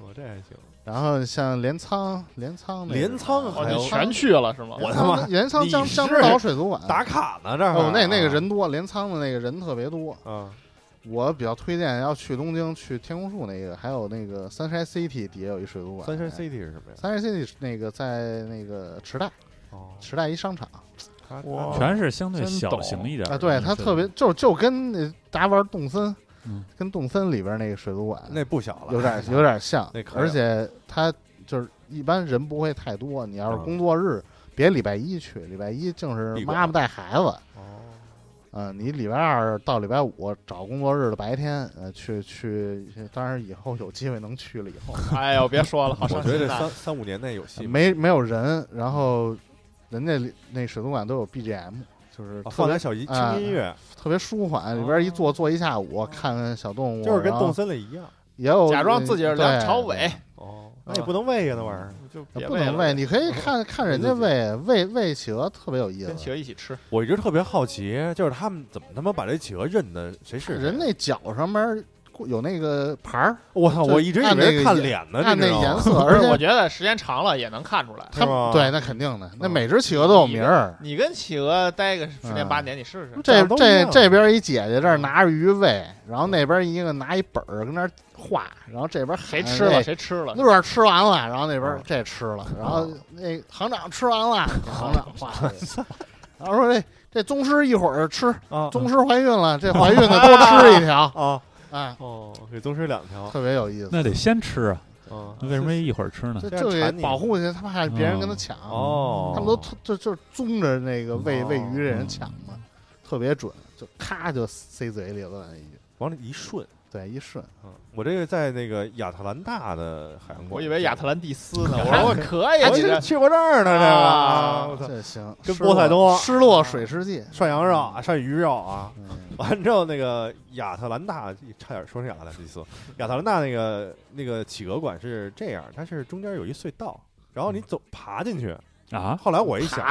哦这还行，然后像镰仓，镰仓那个镰仓哦，还有你全去了是吗？我他妈镰仓江江之岛水族馆打卡呢这儿哦，那那个人多，镰仓的那个人特别多。啊我比较推荐要去东京去天空树那个，还有那个 Sunshine City 底下有一水族馆。三山 City 是什么呀？Sunshine City 那个在那个池袋，哦，池袋一商场全是相对小型一点儿啊，对，它特别就就跟那大家玩动森，嗯跟动森里边那个水族馆那不小了，有点 有点像那，可而且它就是一般人不会太多。你要是嗯工作日，别礼拜一去，礼拜一正是妈妈带孩子。哦，嗯，你礼拜二到礼拜五找工作日的白天，呃，去去，当然以后有机会能去了以后，哎呦，别说了，好我伤心呐觉得这三三五年内有戏吗，没没有人，然后人家里那水族馆都有 BGM，就是啊特别放点小轻音乐，特别舒缓，里边一坐坐一下午，看看小动物，就是跟动森里一样。也有假装自己是梁朝伟，哦，那也不能喂呀，那玩意儿。就别不能喂你可以看看人家喂喂喂企鹅，特别有意思跟企思。鹅一起吃。我一直特别好奇，就是他们怎么他妈把这企鹅认的谁是谁人那脚上面有那个牌儿，我操！我一直以为看脸呢，看那颜色，而且我觉得时间长了也能看出来。是吗对，那肯定的，那嗯每只企鹅都有名儿。你跟企鹅待个十年嗯八年，你试试。这这这边一姐姐这儿拿着鱼喂，然后那边一个拿一本儿跟那儿画，然后这边喊谁吃了那谁吃了，乐儿吃完了，然后那边嗯这吃了，然后那行长吃完了，行长画 了，然后说这这宗师一会儿吃，啊宗师怀孕了，这怀孕的多吃一条，啊 哎，哦，给宗师两条特别有意思。那得先吃啊，为什么一会儿吃呢？这保护去，他怕别人跟他抢。哦，他们都特就就是宗着那个喂哦喂鱼的人抢嘛，特别准，就咔就塞嘴里了，一往里一顺。对一顺。嗯，我这个在那个亚特兰大的海洋馆，我以为亚特兰蒂斯呢。我说我可以，我去去过这儿呢，这啊个我操，这行，跟波塞冬失落水世界。涮羊肉啊，涮鱼肉啊，嗯完之后那个亚特兰大差点说成亚特兰蒂斯，亚特兰大那个那个企鹅馆是这样，它是中间有一隧道，然后你走爬进去。啊，后来我一想，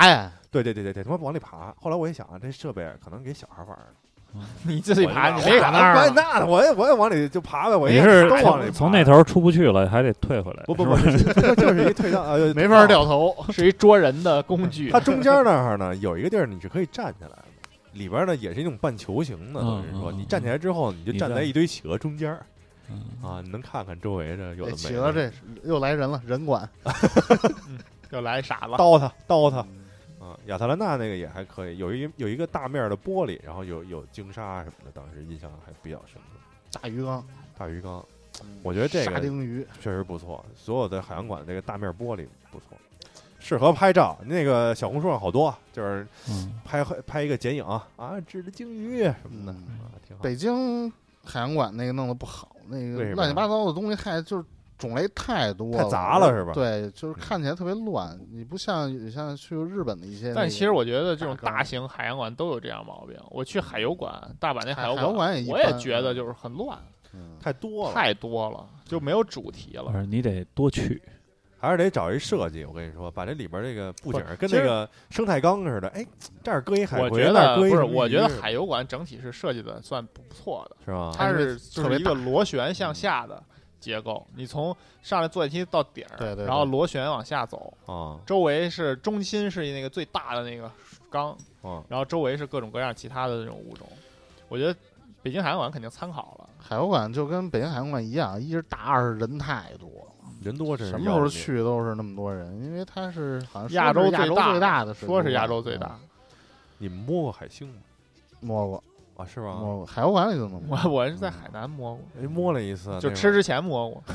对对对对对，他妈往里爬。后来我一想啊，这设备可能给小孩玩儿的。你自己爬，你没爬爬那儿啊。那那我也我也往里就爬呗，我也是都往里从那头出不去了，还得退回来。不不不，就是一退道，呃，没法掉头。是一捉人的工具它。中间那儿呢有一个地儿你是可以站起来的，里边呢也是一种半球形的，等于说你站起来之后，你就站站在一堆企鹅中间啊，你能看看周围这有的没。企鹅这又来人了，人管。又来傻子，刀他刀它啊，亚特兰大那个也还可以，有一有一个大面的玻璃，然后有有鲸鲨什么的，当时印象还比较深刻。大鱼缸，大鱼缸，我觉得这沙个丁鱼，确实不错，所有的海洋馆这个大面玻璃不错，适合拍照。那个小红书上好多，就是嗯，拍拍一个剪影啊，指着鲸鱼什么的嗯啊，挺好。北京海洋馆那个弄得不好，那个乱七八糟的东西太就是种类太多太杂了是吧对，就是看起来特别乱。你不像像去日本的一些那个，但其实我觉得这种大型海洋馆都有这样毛病。我去海游馆，大阪那海游海游馆也我也觉得就是很乱，嗯太多了，太多了，就没有主题了。不是你得多去，还是得找一设计。我跟你说，把这里边这个布景跟那个生态缸似的，哎，这儿搁一海我葵，觉得不是，那儿搁一什么我觉得海游馆整体是设计的算不错的，是吧？它是就特别是一个螺旋向下的结构，你从上来坐电梯到顶儿，对对对然后螺旋往下走，啊周围是中心是那个最大的那个缸，啊，然后周围是各种各样其他的这种物种。我觉得北京海洋馆肯定参考了，海洋馆就跟北京海洋馆一样，一是大，二是人太多了，人多真是什么时候命？去都是那么多人，因为它是好像说亚是亚洲洲最大最大的水族说是亚洲最大嗯。你们摸过海星吗？摸过啊，是吗？摸过，海游馆里都能摸。我我是在海南摸过，哎，摸了一次，就吃之前摸过。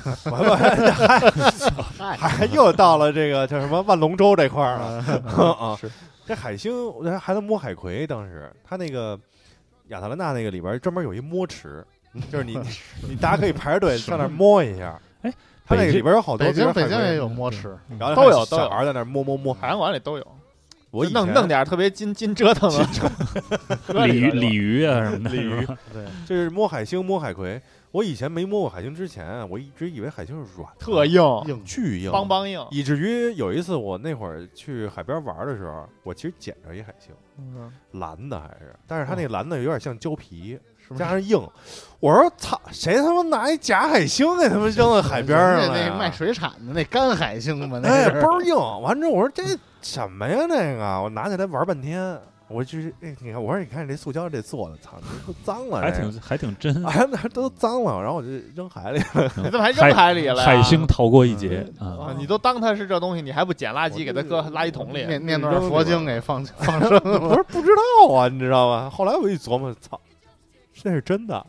还还又到了这个叫什么万龙舟这块儿了 啊！是这海星，我还还能摸海葵。当时他那个亚特兰大那个里边专门有一摸池，就是你 你大家可以排着队上那儿摸一下。哎，他那个北京里边有好多，北京比如北京也有摸池，然后都有都有小孩在那儿摸摸摸。海洋馆里都有，我以前弄弄点特别金金折腾的 鲤鱼鲤鱼啊什么的，鲤鱼是吧对，就是摸海星、摸海葵。我以前没摸过海星之前，我一直以为海星是软的，特硬，硬巨硬，邦邦硬。以至于有一次我那会儿去海边玩的时候，我其实捡着一海星，嗯蓝的还是，但是它那蓝的有点像胶皮，是不是加上硬。我说操，谁他妈拿一假海星给他们扔到海边上了呀？那卖水产的那干海星嘛，那哎，是倍儿硬。完之后我说这什么呀？那个我拿起来玩半天，我就是哎，你看，我说你看这塑胶这做的，操，这都脏了，还挺还挺真。哎，那都脏了，然后我就扔海里了。你怎么还扔海里了呀？海星逃过一劫嗯啊！啊，你都当它是这东西，你还不捡垃圾给它搁垃圾桶里？念念段佛经给放 放生我说不知道啊，你知道吗？后来我一琢磨，操，这是真的，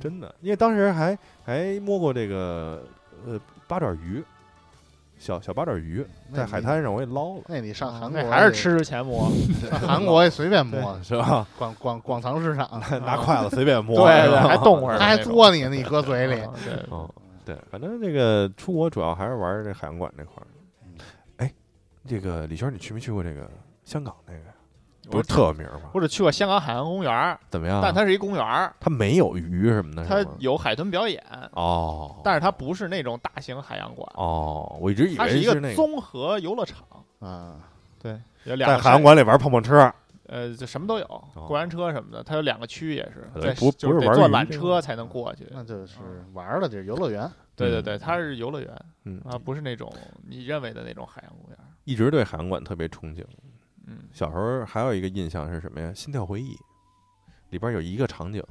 真的，因为当时还还摸过这个呃八爪鱼，小小八爪鱼，在海滩上我也捞了，那你上韩国那还是吃之前摸。上韩国也随便摸，是吧？广广广藏市场，拿筷子随便摸，对对，还动会儿他还嘬你呢，你搁嘴里。啊对，哦，对，反正这个出国主要还是玩这海洋馆这块儿。哎，这个李轩，你去没去过这个香港那个呀？不是特有名吗？或者去过香港海洋公园儿，怎么样？但它是一公园儿，它没有鱼什么的，它有海豚表演，哦，但是它不是那种大型海洋馆，哦，我一直以它一为是那个个综合游乐场。啊，对，有两在个海洋馆里玩碰碰车，呃，就什么都有，过山车什么的，它有两个区也是，对不不是就是得坐玩鱼这缆车才能过去。那就是玩儿的地儿，游乐园。对对对，它是游乐园嗯啊，不是那种你认为的那种海洋公园。一直对海洋馆特别憧憬。嗯，小时候还有一个印象是什么呀？《心跳回忆》里边有一个场景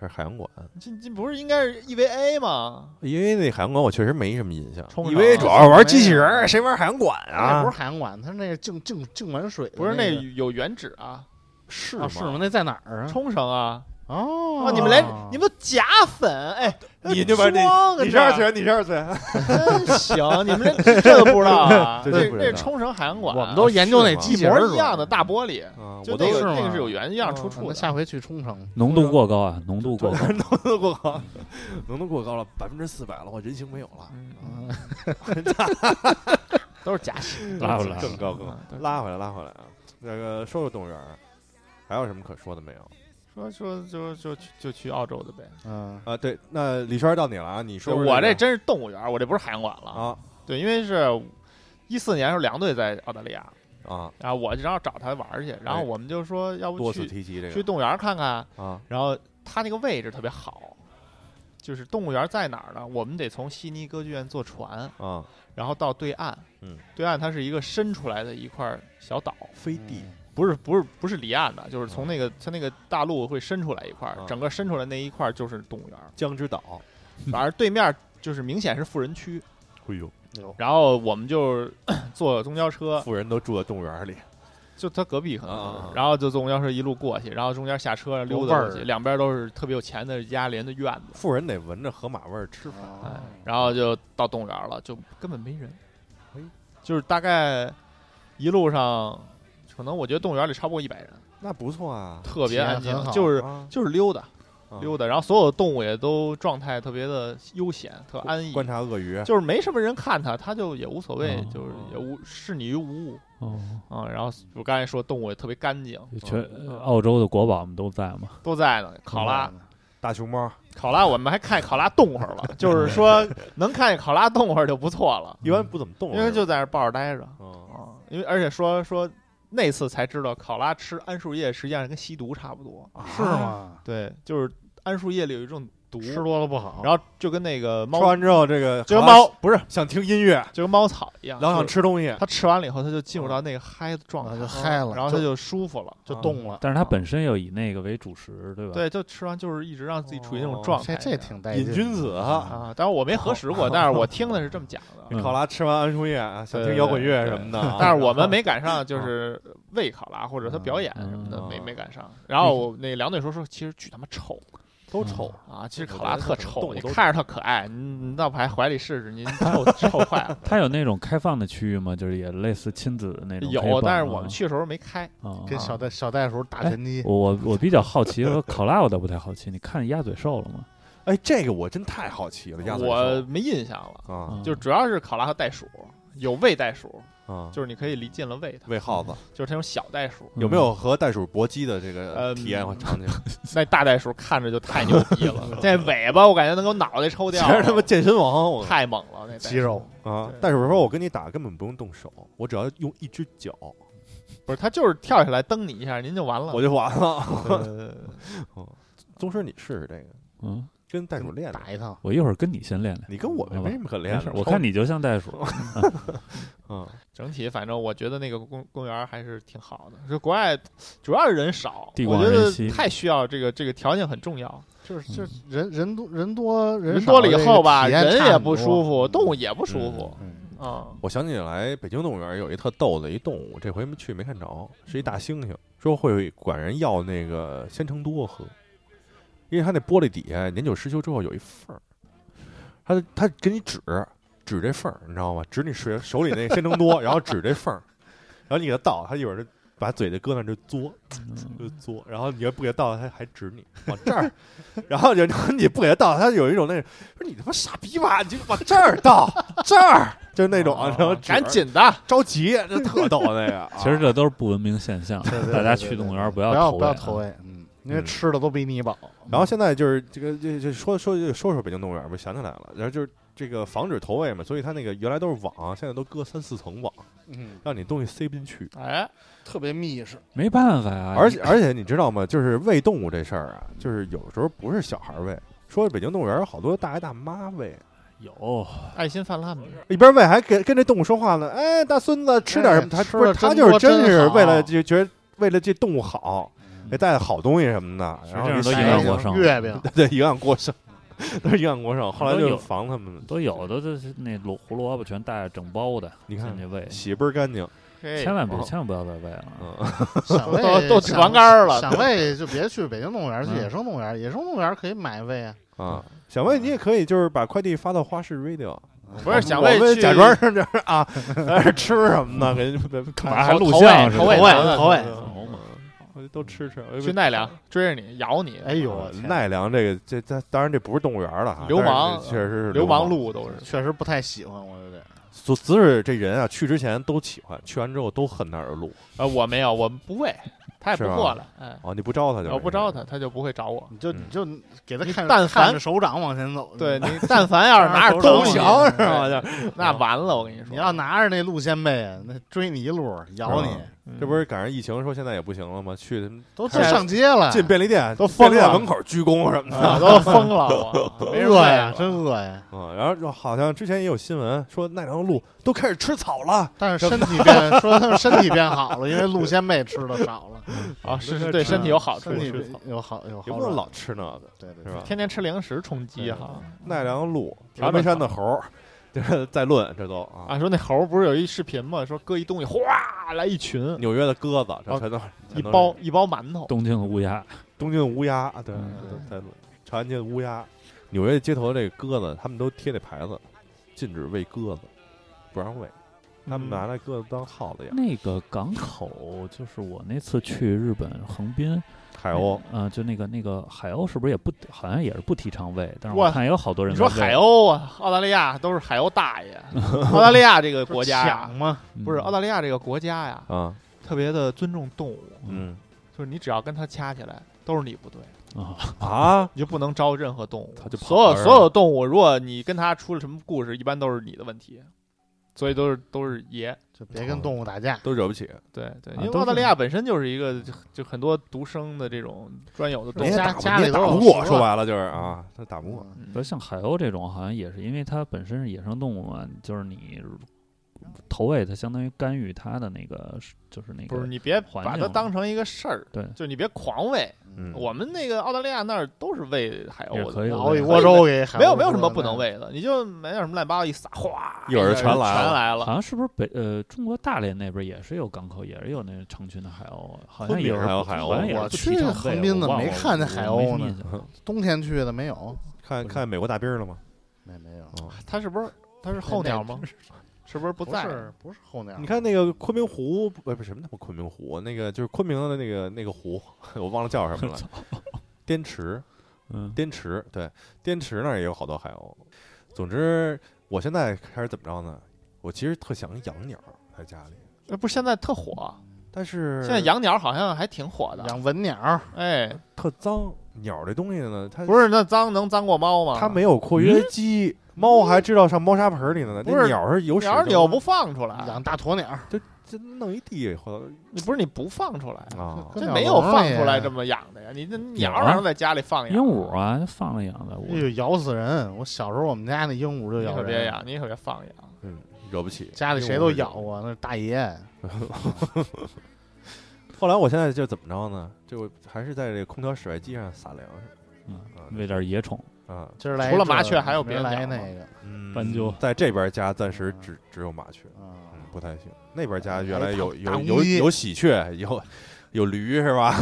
是海洋馆，这这不是应该是 EVA 吗？因为那海洋馆我确实没什么印象，冲以为绳主要是玩机器人儿，谁玩海洋馆那啊？不是海洋馆，它那个净净净玩水的不是那那个有原址啊，是啊是吗？那在哪儿啊？冲绳啊。哦。哦，你们连你们都假粉，哎，你这边你你是二次元，你是二次元，真行，你们连这都不知道啊？这这冲绳海洋馆，我们都研究那是吗一机器人儿模一样的大玻璃，啊，就那个那个是有原样出哦处的。下回去冲绳，浓度过高啊，浓度过高。浓度过高，浓度过高了，百分之四百了，我人形没有了，都是假戏，拉回来更高拉回来拉回来啊！那个说说动物园儿，还有什么可说的没有？说说就就去就去澳洲的呗。嗯啊，对，那李轩到你了啊，你说说这个我这真是动物园，我这不是海洋馆了。啊对，因为是一四年时候两队在澳大利亚，啊，然后我就正好找他玩儿去，然后哎我们就说要不多次去提及这个去动物园看看，啊然后他那个位置特别好，就是动物园在哪儿呢？我们得从悉尼歌剧院坐船，啊，然后到对岸，嗯，对岸它是一个伸出来的一块小岛，飞地不是不是不是离岸的，就是从那个它那个大陆会伸出来一块儿啊，整个伸出来那一块儿就是动物园，江之岛，反正对面就是明显是富人区，哎呦，有然后我们就 坐公交车，富人都住在动物园里，就他隔壁可能然后就坐公交车一路过去，然后中间下车溜达过去，两边都是特别有钱的家连的院子，富人得闻着河马味儿吃饭，然后就到动物园了，就根本没人。哎，就是大概一路上，可能我觉得动物园里超不过一百人，那不错啊，特别安静就是啊就是溜达啊溜达，然后所有的动物也都状态特别的悠闲，特安逸，观察鳄鱼，就是没什么人看它，它就也无所谓哦，就是也无视你于无物哦，啊。然后我刚才说动物也特别干净，全澳洲的国宝们都在嘛？都在呢，考拉。大熊猫，考拉，我们还看考拉动会儿了，就是说能看见考拉动会儿就不错了，一般不怎么动，因为就在那儿抱着待着嗯啊。因为而且说说那次才知道，考拉吃桉树叶实际上跟吸毒差不多。是吗？对，就是桉树叶里有一种毒，吃多了不好。然后就跟那个猫，吃完之后这个就跟猫不是，想听音乐，就跟猫草一样，然后想吃东西，它吃完了以后，它就进入到那个嗨的状态，嗨了然后它就舒服了，就动了，但是它本身又以那个为主食，对吧？，对，就吃完就是一直让自己处于那种哦状态这。挺带劲的。瘾君子啊。啊，当然我没核实过，但是我听的是这么讲的。嗯考拉吃完桉树叶啊，想听摇滚乐什么的啊，但是我们 没赶上，就是喂考拉或者他表演什么的，嗯没没赶上。然后那两队说说，其实巨他妈臭都臭，啊！其实考拉特臭，动物都你看着它可爱，你你到怀怀里试试，你 臭臭坏了。它有那种开放的区域吗？就是也类似亲子的那种有，但是啊我们去的时候没开。啊，跟小袋小袋鼠打拳击，我我我比较好奇，说考拉我倒不太好奇，你看鸭嘴兽了吗？哎，这个我真太好奇了，鸭嘴兽我没印象了，啊就主要是考拉和袋鼠，有喂袋鼠，啊，就是你可以离近了喂它，喂耗子，就是它种小袋鼠。有没有和袋鼠搏击的这个嗯。体验和场景？那大袋鼠看着就太牛逼了，那尾巴我感觉能给我脑袋抽掉了，全是他妈健身王，我。太猛了，那袋鼠。肌肉。啊！袋鼠说：“我跟你打根本不用动手，我只要用一只脚，不是，它就是跳下来蹬你一下，您就完了。我就完了。呃，”宗师，你试试这个，嗯，跟袋鼠练练。打一趟。我一会儿跟你先练练。你跟我们没什么可练的，没事，我看你就像袋鼠。嗯，整体反正我觉得那个公公园还是挺好的。就国外主要是人少，地我觉得广人稀太需要这个这个条件很重要。就是就是人人多人多人人多了以后吧，这个体验人也不舒服，动物也不舒服嗯，啊。我想起来，北京动物园有一特逗的一动物，这回没去没看着，是一大猩猩，说会管人要那个鲜橙多喝，因为它那玻璃底下年久失修之后有一缝儿，他他给你指指这缝儿，你知道吗？指你手手里那鲜橙多，然后指这缝儿，然后你给它倒，它一会儿就把嘴就搁那儿就嘬，就嘬，然后你要不给它倒，它还指你往这儿，然后然后你不给它倒，它有一种那种说你他妈傻逼吧，你就往这儿倒，这儿就是那种，然后赶紧的，着急，这特逗那个。其实这都是不文明现象，大家去动物园不要不要投喂啊。投喂，嗯，因为嗯吃的都比你饱。然后现在就是这个这这说说说说北京动物园我，想起来了，然后就是这个防止投喂嘛，所以它那个原来都是网，现在都搁三四层网，嗯，让你东西塞不进去。哎，特别密实。没办法呀，而且而且你知道吗？就是喂动物这事儿啊，就是有时候不是小孩儿喂，说北京动物园有好多大爷大妈喂，有爱心泛滥嘛，一边喂还跟跟这动物说话呢。哎，大孙子吃点什么？他不是他就是真是为了就觉得为了这动物好，给带好东西什么的，然后都这营养过剩月饼，对营养过剩，都是营养过剩。后来就防他们，都有的，这是那胡胡萝卜全带着整包的，你看进去喂，洗倍儿干净。千万别哦千万不要再喂了。嗯，想喂都都想床杆儿了想喂就别去北京动物园，去嗯野生动物园。野生动物园可以买喂啊。啊，想喂你也可以，就是把快递发到花市 radio，不是想喂去假装是这儿啊，在那吃什么呢？给干嘛还录像投喂投喂投投喂都吃吃。去奈良追着你咬你，哎呦，奈良这个这这当然这不是动物园了哈，流氓确实是流氓氓。路都是。确实不太喜欢，我有点。所只是这人啊，去之前都喜欢，去完之后都恨那儿的路。啊，我没有，我们不喂，他也不过来，哎，哦，你不招他就我不招他，他就不会找我。你就嗯你就给他看，但凡手掌往前走。对你，但凡要是拿着都东西，墙是哎吧？就那完了，我跟你说，你要拿着那路线背，那追你一路咬你这不是赶上疫情说现在也不行了吗？去都都上街了，进便利店都疯了便利店门口鞠躬什么的。啊都疯了，我 没饿呀，真饿呀。啊，然后就好像之前也有新闻说奈良鹿都开始吃草了，但是身体变，说他们身体变好了，因为鹿仙贝吃的少了，啊，是是对身体有好处。有好有好不能老吃那个，对对是吧？天天吃零食充饥哈。奈良鹿、峨眉山的猴儿，就是在论这都啊。啊，说那猴儿不是有一视频吗？说搁一东西，哗来一群，纽约的鸽子，这哦全都一全都是。包一包馒头，东京的乌鸦，东京的乌鸦，对，嗯。都在论长安街的乌鸦，纽约街头的这个鸽子，他们都贴那牌子，禁止喂鸽子，不让喂，他们嗯拿那鸽子当耗子养。那个港口就是我那次去日本横滨，海鸥，呃，就那个那个海鸥是不是也不好像也是不提倡喂，但是我看也有好多人你说海鸥啊，澳大利亚都是海鸥大爷。澳大利亚这个国家 抢，嘛，嗯不是澳大利亚这个国家呀，啊，特别的尊重动物，嗯就是你只要跟它掐起来，都是你不对，啊，啊，你就不能招任何动物。它就跑所有所有动物，如果你跟它出了什么故事，一般都是你的问题，所以都是都是爷。就别跟动物打架。都惹不起。对对，因为澳大利亚本身就是一个就就很多独生的这种专有的动物人家。里打不过，说白了就是啊，他打不过。嗯不是像海鸥这种，好像也是因为它本身是野生动物嘛，就是你投喂它，相当于干预它的那个，就是那个不是你别把它当成一个事儿，对。就你别狂喂。嗯，我们那个澳大利亚那儿都是喂海鸥的，也可以熬一喂锅粥给海鸥没有没有什么不能喂的，你就买点什么乱七八糟一撒，哗，一会儿全来了。全来了。好像是不是北呃中国大连那边也是有港口，也是有那成群的海鸥，好像也是还有海鸥。我去横滨我忘了怎么没看见海鸥呢。冬天去的没有，看看美国大兵了吗？没没有，哦它是不是它是候鸟吗？是不是不不在？是不是候鸟你，看那个昆明湖，不不是什么他妈昆明湖，那个就是昆明的那个那个湖，我忘了叫什么了。滇池，嗯，滇池，对，滇池那儿也有好多海鸥。总之，我现在开始怎么着呢？我其实特想养鸟在家里，那不是现在特火，但是现在养鸟好像还挺火的。养文鸟，哎，特脏。鸟这东西呢，它不是那脏能脏过猫吗？它没有括约肌，猫还知道上猫砂盆里呢。不是那鸟是有屎就鸟你不放出来，养大鸵鸟，就就弄一地或者你不是你不放出来，啊，这没有放出来这么养的呀。你这鸟让在家里放养，鹦鹉啊，放了养的，哎我呦咬死人！我小时候我们家那鹦鹉就咬人，可别养，你可别放养。嗯，惹不起。家里谁都咬过，那是大爷。后来我现在就怎么着呢？就还是在这个空调室外机上撒粮食嗯啊喂点野宠，啊。今儿来除了麻雀还有别来那个，嗯斑鸠在这边家暂时只只有麻雀，嗯嗯，不太行。那边家哎原来有有有有喜鹊，有有驴是吧？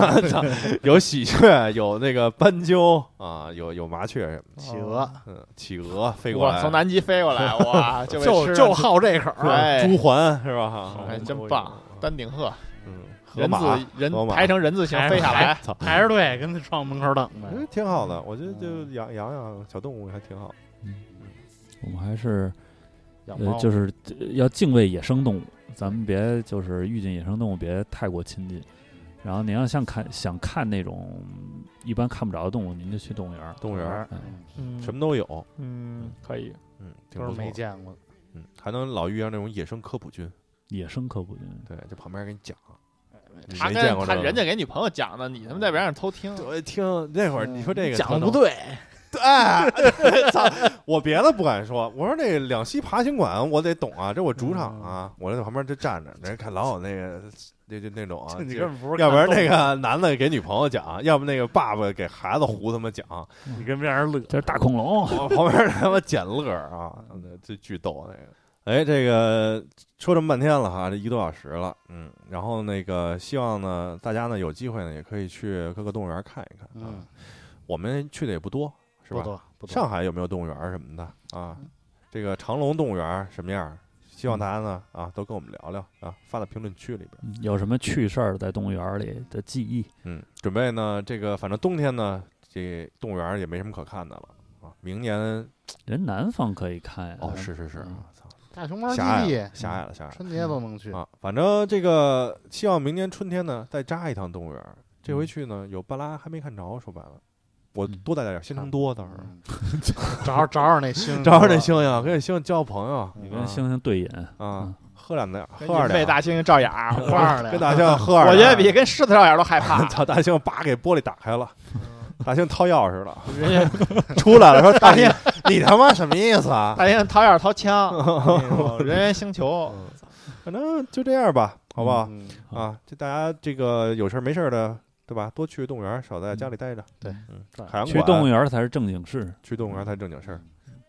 有喜鹊，有那个斑鸠啊，有有麻雀什么的。企鹅，嗯，企鹅飞过哇，来，从南极飞过来，哇，就就就好这口儿。哎朱鹮是吧？哎，真棒！丹顶鹤，嗯，人马字人河马排成人字形飞下来，操，排着队跟那窗户门口等哎。挺好的，我觉得就养养养小动物还挺好。我们还是养猫呃，就是呃要敬畏野生动物，咱们别就是遇见野生动物别太过亲近。然后您要像看想看那种一般看不着的动物，您就去动物园儿。动物园儿嗯嗯什么都有，嗯可以，嗯，挺都是不错没见过。嗯，还能老遇上那种野生科普君，野生科普君，对，就旁边给你讲。你他跟他人家给女朋友讲的，你他妈在边上偷听，对，听那会儿你说这个讲的不对，对，操！我别的不敢说，我说那两栖爬行馆我得懂啊，这我主场啊，我在旁边就站着，人看老有那个那就那种啊，你根本不是要不然那个男的给女朋友讲，要不那个爸爸给孩子胡他妈讲，你跟别人乐。这是大恐龙。我旁边他妈捡乐儿啊，那这巨逗那个。哎，这个说这么半天了哈，这一个多小时了，嗯，然后那个希望呢，大家呢有机会呢也可以去各个动物园看一看啊。嗯，我们去的也不多，是吧？不多不多。上海有没有动物园儿什么的啊？这个长隆动物园儿什么样儿？希望大家呢啊都跟我们聊聊啊，发到评论区里边。嗯有什么趣事儿在动物园里的记忆？嗯，准备呢，这个反正冬天呢，这动物园儿也没什么可看的了啊。明年人南方可以看呀。哦，是是是，大熊猫基地狭隘了，狭隘了，狭隘了。春节都能去。啊，反正这个希望明年春天呢再扎一趟动物园儿。这回去呢有半拉还没看着，说白了，我嗯多带点儿新城多倒是，嗯。找找找找那星，找找那猩猩，跟那猩猩交朋友。你跟猩猩对饮，啊，喝两点，跟喝二点，银背大猩猩照眼儿，花儿的 跟大猩猩喝二两，我觉得比跟狮子照眼儿都害怕。操大猩猩叭给玻璃打开了，大兴掏钥匙了，人家 出来了说 大兴你他妈什么意思啊？大猩猩掏钥匙掏枪，人猿星球，反正就这样吧，好不好？嗯啊，就大家这个有事儿没事儿的，对吧？多去动物园，少在家里待着。对嗯，海洋去动物园才是正经事。去动物园才是正经事儿。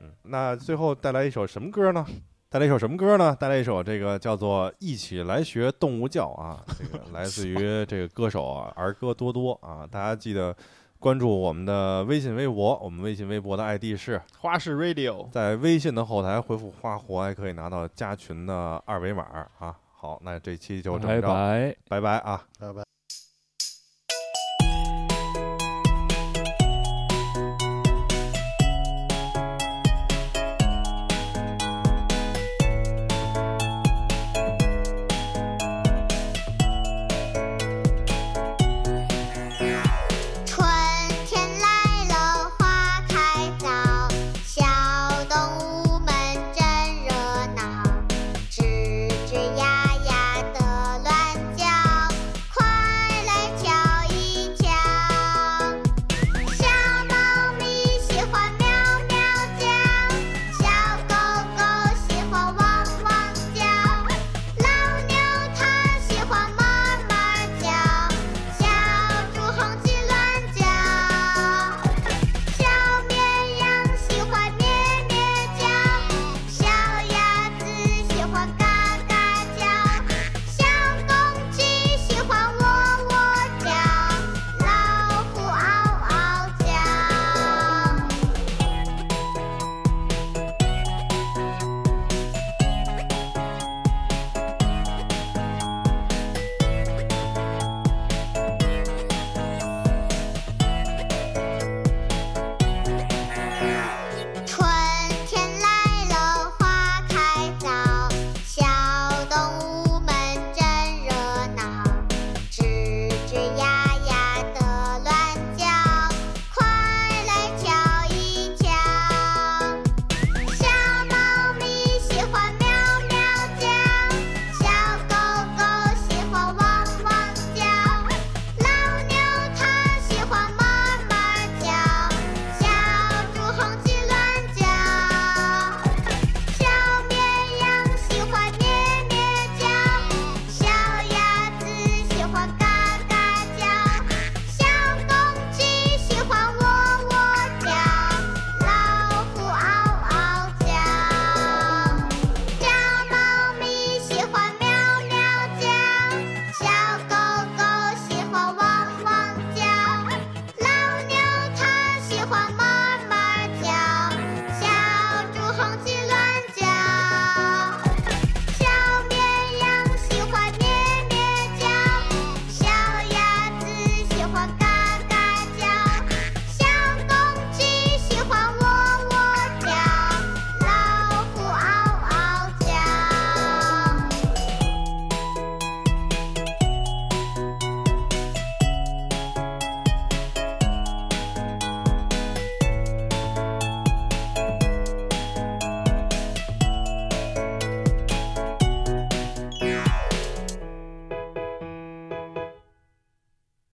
嗯，那最后带来一首什么歌呢？带来一首什么歌呢？带来一首这个叫做《一起来学动物叫》啊，这个来自于这个歌手啊儿歌多多啊，大家记得关注我们的微信、微博，我们微信、微博的 ID 是花式 radio，在微信的后台回复“花活”，还可以拿到加群的二维码啊。好，那这期就这么拜着，拜。拜拜啊。拜拜。